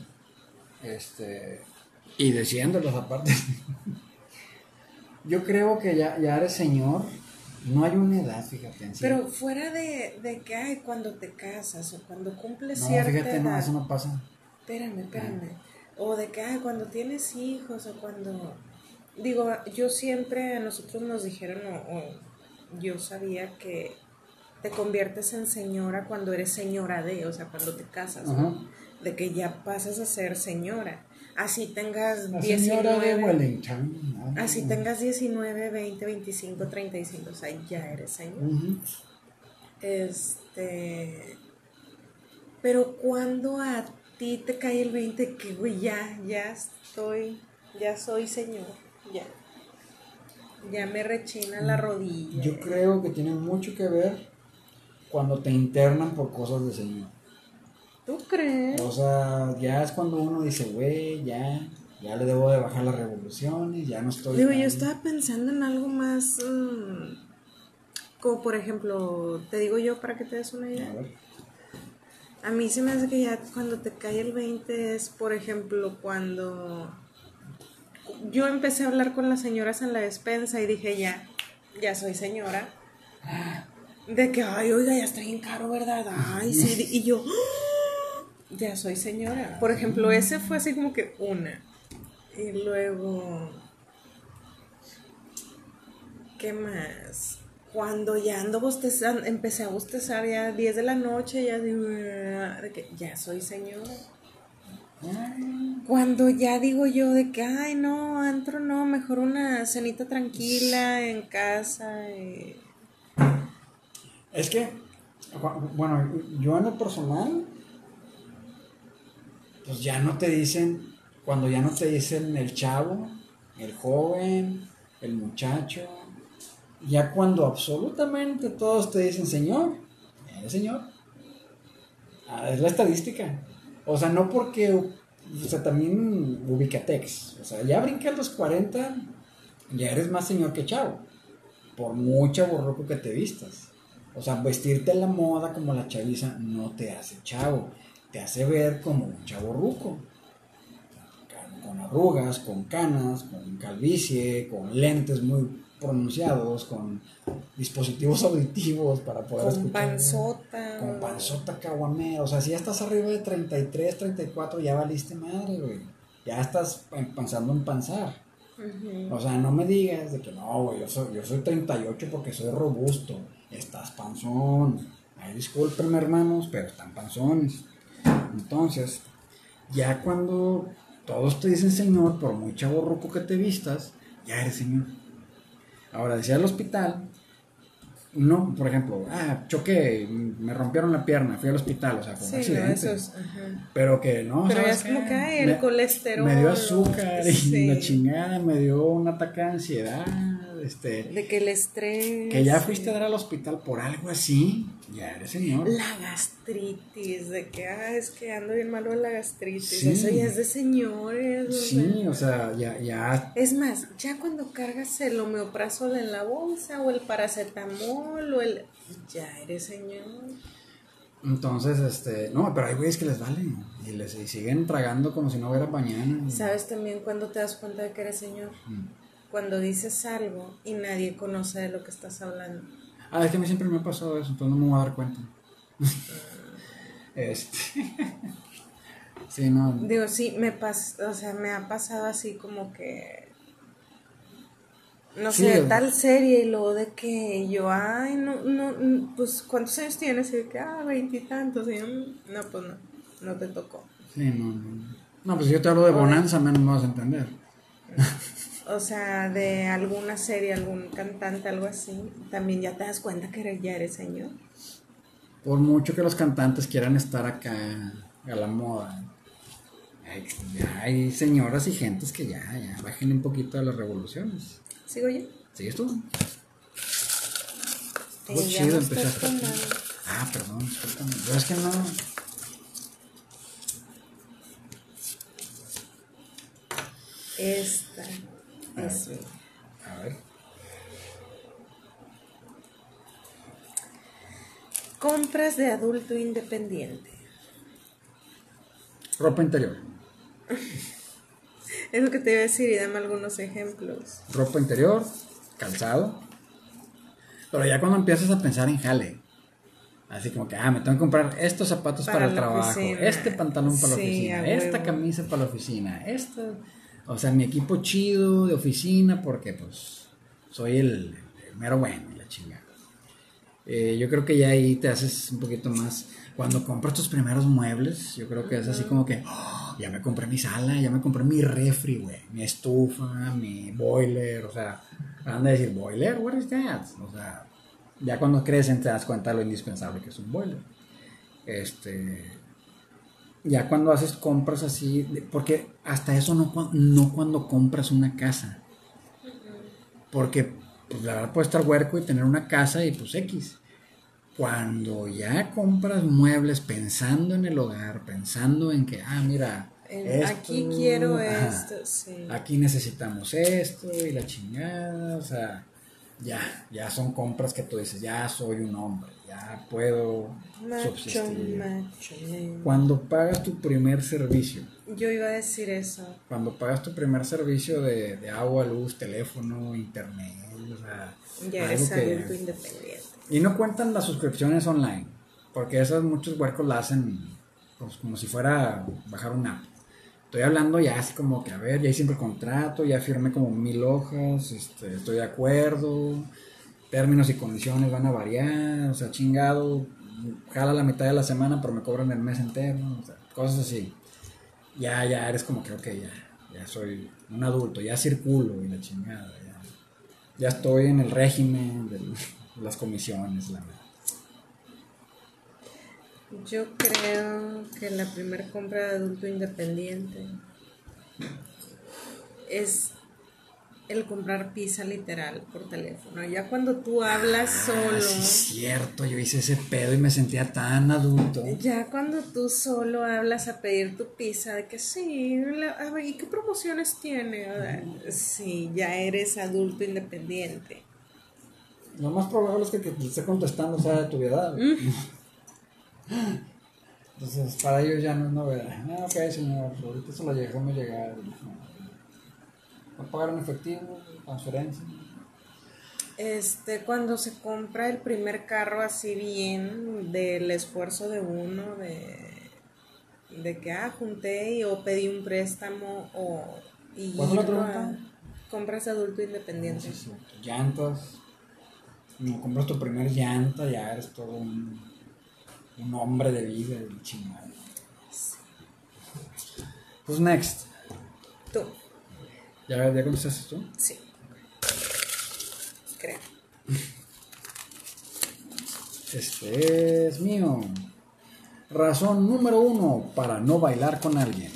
Este. Y diciéndolos aparte. Yo creo que ya, ya eres señor. No hay una edad, fíjate. En sí. Pero fuera de, de que, ay, cuando te casas o cuando cumples no, cierta fíjate, no, edad. eso no pasa. Espérame, espérame. O de que, ay, cuando tienes hijos o cuando... Digo, yo siempre a nosotros nos dijeron, o, o yo sabía que te conviertes en señora cuando eres señora de, o sea, cuando te casas, ¿no? De que ya pasas a ser señora. Así tengas La señora de 19, Wellington. Ah. así tengas 19, 20, 25, 35, o sea, ya eres señora. Este. Pero cuando a ti te cae el 20, que güey, ya, ya estoy, ya soy señor, ya. Ya me rechina la rodilla. Yo creo que tiene mucho que ver cuando te internan por cosas de señor. ¿Tú crees? O sea, ya es cuando uno dice, güey, ya, ya le debo de bajar las revoluciones, ya no estoy. Digo, yo estaba pensando en algo más. mm, como por ejemplo, te digo yo para que te des una A idea. ver. A mí se me hace que ya cuando te cae el 20 es, por ejemplo, cuando yo empecé a hablar con las señoras en la despensa y dije, ya, ya soy señora. De que, ay, oiga, ya está bien caro, ¿verdad? Ay, sí. Y yo, "Ah, ya soy señora. Por ejemplo, ese fue así como que una. Y luego, ¿qué más? Cuando ya ando bostezando, empecé a bostezar ya 10 de la noche, ya digo, "Ah", de que ya soy señora. Cuando ya digo yo de que, ay, no, antro no, mejor una cenita tranquila en casa. y- Es que, bueno, yo en lo personal, pues ya no te dicen, cuando ya no te dicen el chavo, el joven, el muchacho, ya cuando absolutamente todos te dicen señor, eres señor. Ah, es la estadística. O sea, no porque, o sea, también ubicatex. O sea, ya brinqué a los 40, ya eres más señor que chavo. Por mucha borroco que te vistas. O sea, vestirte a la moda como la chaviza no te hace chavo. Te hace ver como un chavo ruco. Con arrugas, con canas, con calvicie, con lentes muy pronunciados, con dispositivos auditivos para poder Con escuchar. panzota. Con panzota caguamea. O sea, si ya estás arriba de 33, 34, ya valiste madre, güey. Ya estás en- pensando en panzar. O sea, no me digas de que no, güey, yo soy, yo soy 38 porque soy robusto. Estás panzón. Ay, discúlpenme, hermanos, pero están panzones. Entonces, ya cuando todos te dicen señor, por muy chaborruco que te vistas, ya eres señor. Ahora, decía el hospital, no, por ejemplo, ah, choqué, me rompieron la pierna, fui al hospital, o sea, fue un Sí, accidente. eso es. ajá. Pero que no, Pero ya ¿sabes es como qué? que el Me- colesterol. me dio azúcar y la chingada, me dio un ataque de ansiedad, este, De que el estrés. que ya fuiste a dar al hospital por algo así, ya eres señor. La gastritis, de que ah, es que ando bien malo de la gastritis. Sí. Eso ya es de señores. o sea. Sí, o sea, ya, ya, Es más, ya cuando cargas el homeoprazol en la bolsa o el paracetamol o el... Ya eres señor. Entonces, este, no, pero hay güeyes que les vale y les y siguen tragando como si no hubiera mañana. ¿Sabes también cuando te das cuenta de que eres señor? Mm. Cuando dices algo y nadie conoce de lo que estás hablando. Ah, es que a mí siempre me ha pasado eso, entonces no me voy a dar cuenta. este. sí, no. Digo, sí, me pasa, o sea, me ha pasado así como que no Sí, sé, tal serie y luego de que yo, ay, no, no, mm, pues, ¿cuántos años tienes? Y de que, ah, veintitantos, y yo, "Mm, no, pues no, no te tocó. Sí, no, no. No, pues si yo te hablo de Bonanza, menos me vas a entender. O sea, de alguna serie, algún cantante, algo así, también ya te das cuenta que eres- ya eres señor. Por mucho que los cantantes quieran estar acá a la moda, hay, señoras y gentes que ya, ya bajen un poquito de las revoluciones. ¿Sigo yo? ¿Sigues tú? Eh, Estuvo ya chido, empezaste. Ah, perdón, discúlpame. Yo es que no. Esta A ver. A ver. compras de adulto independiente. Ropa interior. Es lo que te iba a decir y dame algunos ejemplos. Ropa interior, calzado. Pero ya cuando empiezas a pensar en jale. Así como que, ah, me tengo que comprar estos zapatos para, Para el trabajo, oficina. este pantalón para la oficina, esta camisa para la oficina, esta. O sea, mi equipo chido de oficina porque pues soy el, el mero bueno la chingada. Eh, yo creo que ya ahí te haces un poquito más. Cuando compras tus primeros muebles, yo creo que es así como que "Oh, ya me compré mi sala, ya me compré mi refri, güey, mi estufa, mi boiler, o sea, anda a decir boiler, what is that? O sea, ya cuando crecen te das cuenta de lo indispensable que es un boiler. Este, ya cuando haces compras así, porque hasta eso no, no cuando compras una casa. Porque pues, la verdad puede estar huerco y tener una casa y pues X. Cuando ya compras muebles pensando en el hogar, pensando en que, ah, mira, En- esto, aquí quiero ajá, esto, sí. aquí necesitamos esto y la chingada, o sea, ya, ya son compras que tú dices, ya soy un hombre, ya puedo Macho, subsistir. macho. Cuando pagas tu primer servicio, Yo iba a decir eso. cuando pagas tu primer servicio de, de agua, luz, teléfono, internet, o sea, Ya algo eres que- adulto independiente. Y no cuentan las suscripciones online, porque esas muchos huercos la hacen pues, como si fuera bajar una app. Estoy hablando ya así como que, a ver, ya hice el contrato, ya firmé como mil hojas, este, estoy de acuerdo, términos y condiciones van a variar, o sea, chingado, jala la mitad de la semana, pero me cobran el mes entero, o sea, cosas así. Ya, ya eres como que, ok, ya, ya soy un adulto, ya circulo y la chingada, ya, ya estoy en el régimen de las comisiones, la verdad. Yo creo que la primera compra de adulto independiente es el comprar pizza literal por teléfono. Ya cuando tú hablas Ah, solo, sí, es cierto, yo hice ese pedo y me sentía tan adulto. ya cuando tú solo hablas a pedir tu pizza, de que sí, la- a ver, ¿y qué promociones tiene? Sea, Sí, ya eres adulto independiente. Lo más probable es que, que te esté contestando sea de tu edad. Entonces, para ellos ya no es novedad. Ah, ok, señor, ahorita se lo dejamos llegar. ¿Va a pagar en efectivo? ¿Transferencia? Este, cuando se compra el primer carro así bien, del esfuerzo de uno, de, de que, ah, junté y, o pedí un préstamo o... Y ¿Cuál fue la pregunta? compras adulto independiente. Sí, sí. Llantas. Como compras tu primer llanta, ya eres todo un, un hombre de vida y chingada. Pues next. Tú, ¿Ya, ya contestaste tú? sí. Creo. Este es mío. Razón número uno para no bailar con alguien.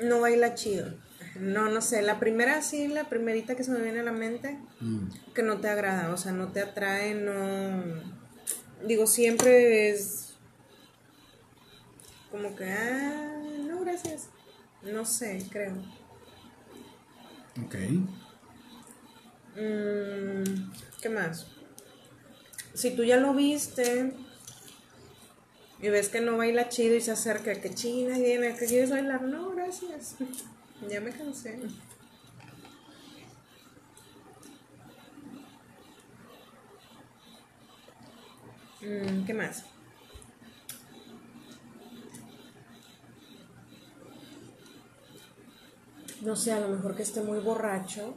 No baila chido. No, no sé. La primera, sí, la primerita que se me viene a la mente, Mm. que no te agrada, o sea, no te atrae, no... Digo, siempre es como que, ah, no, gracias. No sé, creo. Ok. Mm, ¿Qué más? si tú ya lo viste y ves que no baila chido y se acerca, que china, viene, que quieres bailar, no, gracias, ya me cansé. Mm, ¿Qué más? No sé, a lo mejor que esté muy borracho.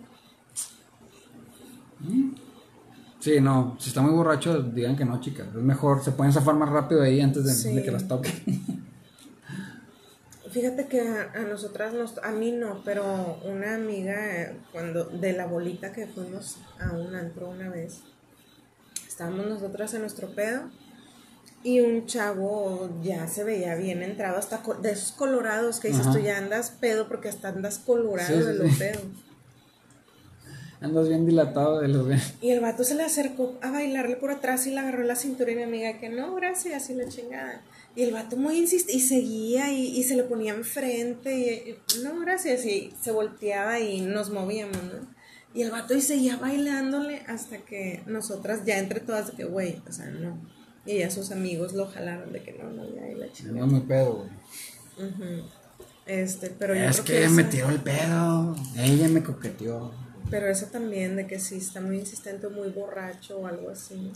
Sí, no, si está muy borracho, digan que no, chicas. Es mejor, se pueden zafar más rápido ahí antes de, Sí. de que las toque. Fíjate que a, a nosotras, nos, a mí no, pero una amiga, eh, cuando de la bolita que fuimos a un antro una vez, estábamos nosotras en nuestro pedo y un chavo ya se veía bien entrado, hasta de esos colorados que dices Ajá. tú ya andas pedo porque hasta andas colorado Sí, sí, de lo sí. pedo. Andas bien dilatado de los Y el vato se le acercó a bailarle por atrás y le agarró la cintura y mi amiga que no, gracias, y la chingada. Y el vato muy insiste y seguía y, y se le ponía enfrente y, y, no, gracias, y se volteaba y nos movíamos, ¿no? Y el vato y seguía bailándole hasta que nosotras ya entre todas de que, güey, o sea, no. Y ya sus amigos lo jalaron de que no, no, ya, y la chingada. Ando muy pedo, güey. Este, pero yo Es creo que que me esa- tiró el pedo. Ella me coqueteó. Pero eso también de que sí está muy insistente o muy borracho o algo así.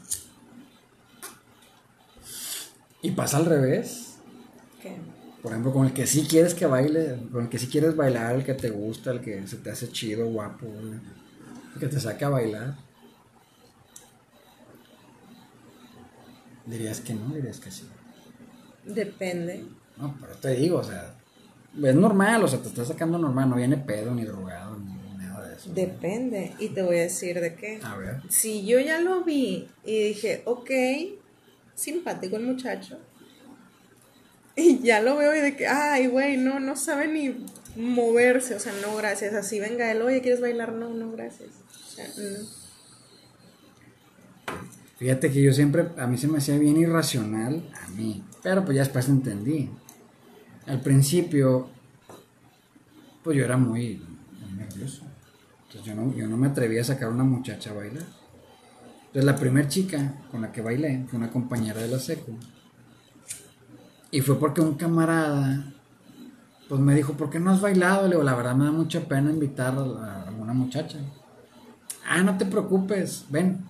Y pasa al revés. ¿Qué? Por ejemplo, con el que sí quieres que baile, con el que sí quieres bailar, el que te gusta, el que se te hace chido, guapo, el que te saca a bailar. Dirías que no, dirías que sí. Depende. No, pero te digo, o sea, es normal, o sea, te está sacando normal, no viene pedo ni drogado ni nada de eso. Depende. Y te voy a decir de qué. A ver. Si yo ya lo vi y dije, ok, simpático el muchacho. Y ya lo veo y de que, ay, güey, no, no sabe ni moverse. O sea, no, gracias. Así venga él, oye, ¿quieres bailar? No, no, gracias. O sea. Fíjate que yo siempre, a mí se me hacía bien irracional, a mí, pero pues ya después entendí. Al principio, pues yo era muy, muy nervioso. Entonces yo no, yo no me atrevía a sacar a una muchacha a bailar. Entonces la primera chica con la que bailé fue una compañera de la secu. Y fue porque un camarada, pues me dijo, ¿por qué no has bailado? Le digo, la verdad me da mucha pena invitar a, alguna muchacha. Ah, no te preocupes, ven.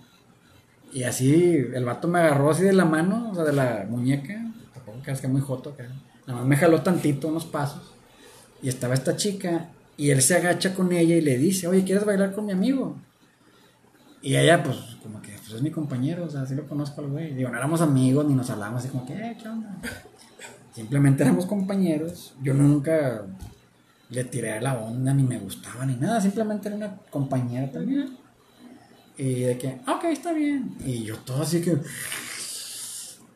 Y así el vato me agarró así de la mano, o sea, de la muñeca. Tampoco creas que muy joto acá. Nada más me jaló tantito, unos pasos. Y estaba esta chica. Y él se agacha con ella y le dice, oye, ¿quieres bailar con mi amigo? Y ella, pues, como que, pues es mi compañero, o sea, sí lo conozco al güey. Digo, no éramos amigos ni nos hablábamos así como que, eh, ¿qué onda? Simplemente éramos compañeros. Yo nunca le tiré la onda, ni me gustaba, ni nada. Simplemente era una compañera también. Y de que, "Ah, ok, está bien. Y yo todo así que.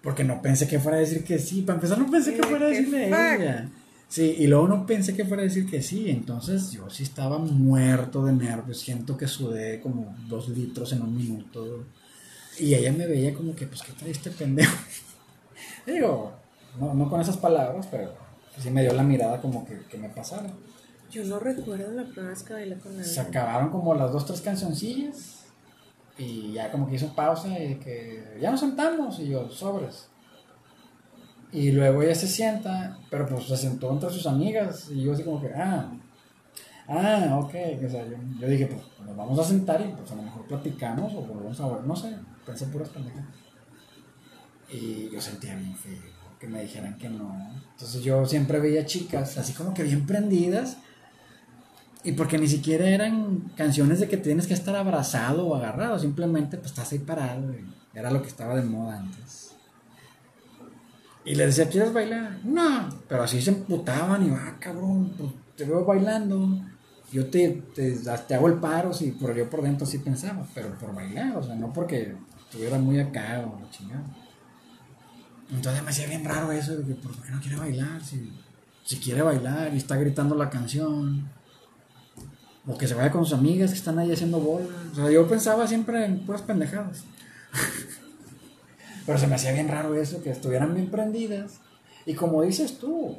Porque no pensé que fuera a decir que sí. Para empezar, no pensé que fuera a decirle a ella. Sí, y luego no pensé que fuera a decir que sí. Entonces yo sí estaba muerto de nervios. Siento que sudé como dos litros en un minuto. Y ella me veía como que, pues, ¿qué trae este pendejo? Digo, no, no con esas palabras, pero sí me dio la mirada como que, que me pasara. Yo no recuerdo la primera vez que bailé con alguien. Se acabaron como las dos, tres cancioncillas. Y ya como que hizo pausa y que ya nos sentamos y yo, sobres. Y luego ella se sienta, pero pues se sentó entre sus amigas y yo así como que, ah, ah, ok. O sea, yo, yo dije, pues nos vamos a sentar y pues a lo mejor platicamos o volvemos a ver, no sé, pensé puras pendejas. Y yo sentía bien feo que me dijeran que no. Entonces yo siempre veía chicas así como que bien prendidas. Y porque ni siquiera eran canciones de que tienes que estar abrazado o agarrado, simplemente pues estás ahí parado. y Era lo que estaba de moda antes. Y le decía, ¿quieres bailar? No, pero así se emputaban y va, cabrón, pues, te veo bailando. Yo te, te, hago el paro, sí, pero yo por dentro sí pensaba, pero por bailar, o sea, no porque estuviera muy acá o la chingada. Entonces me hacía bien raro eso, de que ¿por qué no quiere bailar? Si, si quiere bailar y está gritando la canción. O que se vaya con sus amigas que están ahí haciendo bolas. O sea, yo pensaba siempre en puras pendejadas. Pero se me hacía bien raro eso, que estuvieran bien prendidas. Y como dices tú,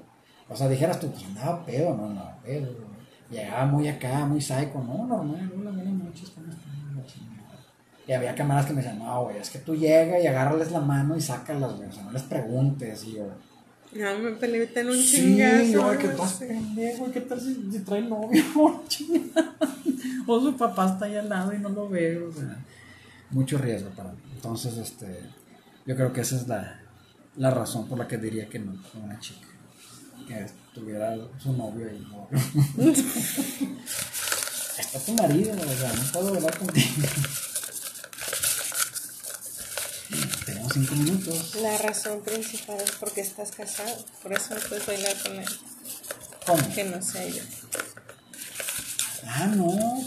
o sea, dijeras tú, pues andaba pedo, no, no, pedo. Llegaba muy acá, muy psycho, no, normal, hola, buenas noches, ¿cómo están? Y había camaradas que me decían, no, güey, es que tú llegas y agárrales la mano y sácalas, güey, o sea, no les preguntes. Y yo, No, me peleé en un sí, chingazo. yo, que estás pendejo, ¿qué tal si, si trae novio? O su papá está ahí al lado y no lo veo, o sea, mucho riesgo para mí. Entonces, este, yo creo que esa es la, la razón por la que diría que no a una chica. Que tuviera su novio y no. Está tu marido, o sea, no puedo hablar contigo. Tenemos cinco minutos. La razón principal es porque estás casado. Por eso no puedes bailar con él. ¿Cómo? Que no sea yo. Ah, no,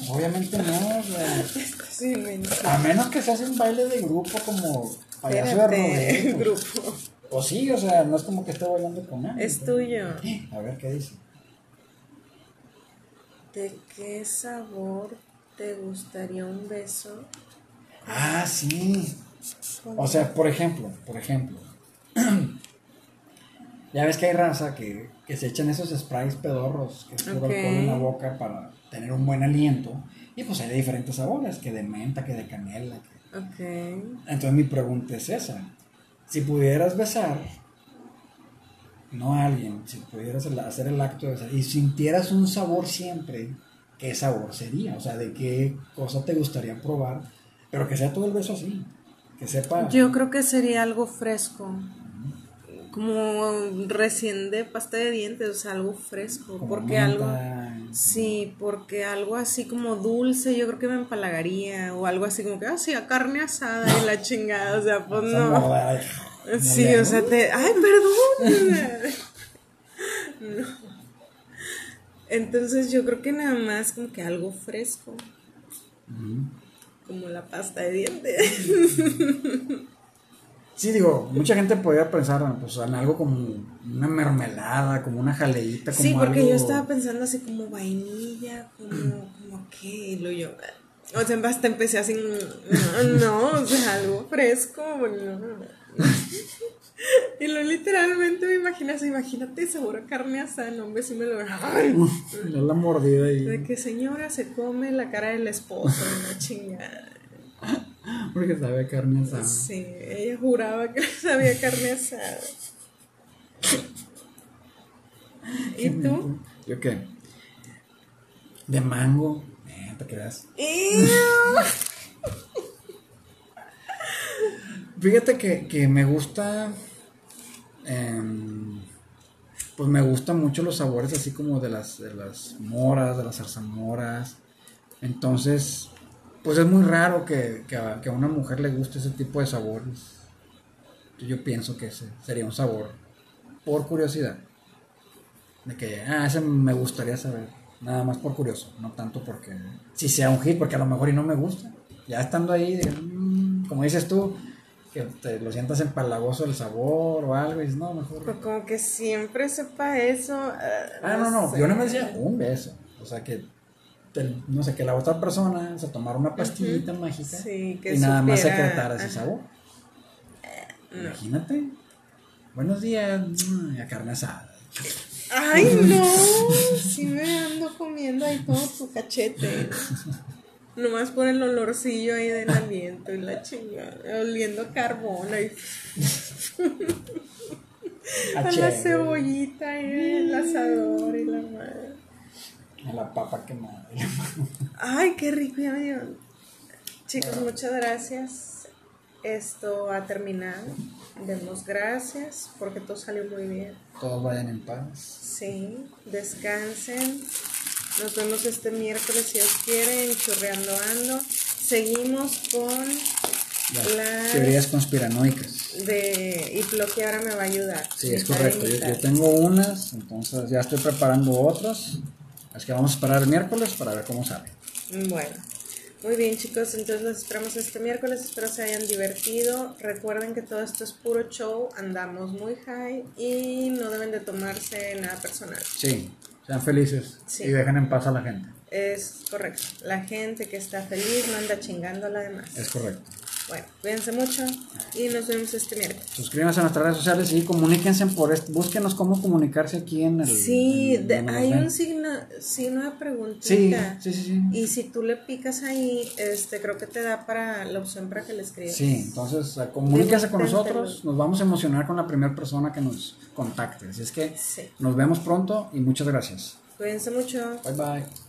obviamente no. o sea, Sí, me a menos que se hace un baile de grupo como payaso de rodeo. grupo. O sí, o sea, no es como que esté bailando con él. Es tuyo. A ver qué dice. ¿De qué sabor te gustaría un beso? Ah, sí. O sea, por ejemplo, por ejemplo. ya ves que hay raza que, que se echan esos sprays pedorros que es puro Ok. alcohol en la boca para tener un buen aliento. Y pues hay de diferentes sabores, que de menta, que de canela. que- Ok. Entonces mi pregunta es esa. Si pudieras besar, no a alguien, si pudieras hacer el acto de besar y sintieras un sabor siempre, ¿qué sabor sería? O sea, ¿de qué cosa te gustaría probar? Pero que sea todo el beso así. Que sepa... Yo creo que sería algo fresco. Como recién de pasta de dientes, o sea, algo fresco. como porque menta, algo. Sí, porque algo así como dulce, yo creo que me empalagaría. O algo así como que, ah, sí, a carne asada y la chingada. O sea, pues no. Sí, o sea, te. ¡Ay, perdón! no. Entonces yo creo que nada más como que algo fresco. Como la pasta de dientes. Sí, digo, mucha gente podría pensar pues, en algo como una mermelada, como una jaleíta, como Sí, porque algo... yo estaba pensando así como vainilla, como, como qué, lo yo. O sea, hasta empecé así, no, no, o sea, algo fresco, no. Y lo literalmente me imaginé así, imagínate sabor a carne asada, no, hombre, sí me lo ¡Ay! La mordida y... De que señora se come la cara del esposo, una chingada. Porque sabe a carne asada. Sí, ella juraba que sabía carne asada. ¿Y tú? ¿Yo qué? De mango. Eh, te creas. Fíjate que, que me gusta. em, pues me gustan mucho los sabores así como de las, de las moras, de las zarzamoras. Entonces, pues es muy raro que, que a, que a una mujer le guste ese tipo de sabores. Yo pienso que ese sería un sabor por curiosidad. De que, ah, ese me gustaría saber. Nada más por curioso, no tanto porque si sea un hit, porque a lo mejor y no me gusta. Ya estando ahí, de, mm, como dices tú, que te lo sientas empalagoso el sabor o algo, y dices, no, mejor. Pues como que siempre sepa eso. Ah, no, no, sé. yo no me decía un beso. O sea, que, no sé, que la otra persona se tomara una pastillita mágica Sí, que y nada más secretara ese sabor. Imagínate. Buenos días, mm, y a carne asada. Ay, no. Sí me ando comiendo ahí todo tu cachete. Nomás por el olorcillo ahí del aliento y la chingada. Oliendo carbón ahí. A A la cebollita y el asador y la madre. A la papa quemada. Ay, qué rico, ya me. Chicos, muchas gracias. Esto ha terminado. Demos gracias porque todo salió muy bien. Todos vayan en paz. Sí, descansen. Nos vemos este miércoles si Dios quiere en Chorreando Ando. Seguimos con Las Las- teorías conspiranoicas. de y Flo que ahora me va a ayudar. Sí, es correcto. Yo, yo tengo unas, entonces ya estoy preparando otras. Así que vamos a esperar el miércoles para ver cómo sale. Bueno, muy bien chicos, entonces los esperamos este miércoles, espero se hayan divertido. Recuerden que todo esto es puro show, andamos muy high y no deben de tomarse nada personal. Sí, sean felices Sí. y dejen en paz a la gente. Es correcto, la gente que está feliz no anda chingando a la demás. Es correcto. Bueno, cuídense mucho y nos vemos este miércoles. Suscríbanse a nuestras redes sociales y comuníquense por esto. Búsquenos cómo comunicarse aquí en el. Sí, en- hay un signo, signo de preguntita. Sí, sí, sí, sí. Y si tú le picas ahí, este, creo que te da para la opción para que le escribas. Sí, entonces eh, comuníquense con nosotros. Nos vamos a emocionar con la primera persona que nos contacte. Así es que Sí. nos vemos pronto y muchas gracias. Cuídense mucho. Bye bye.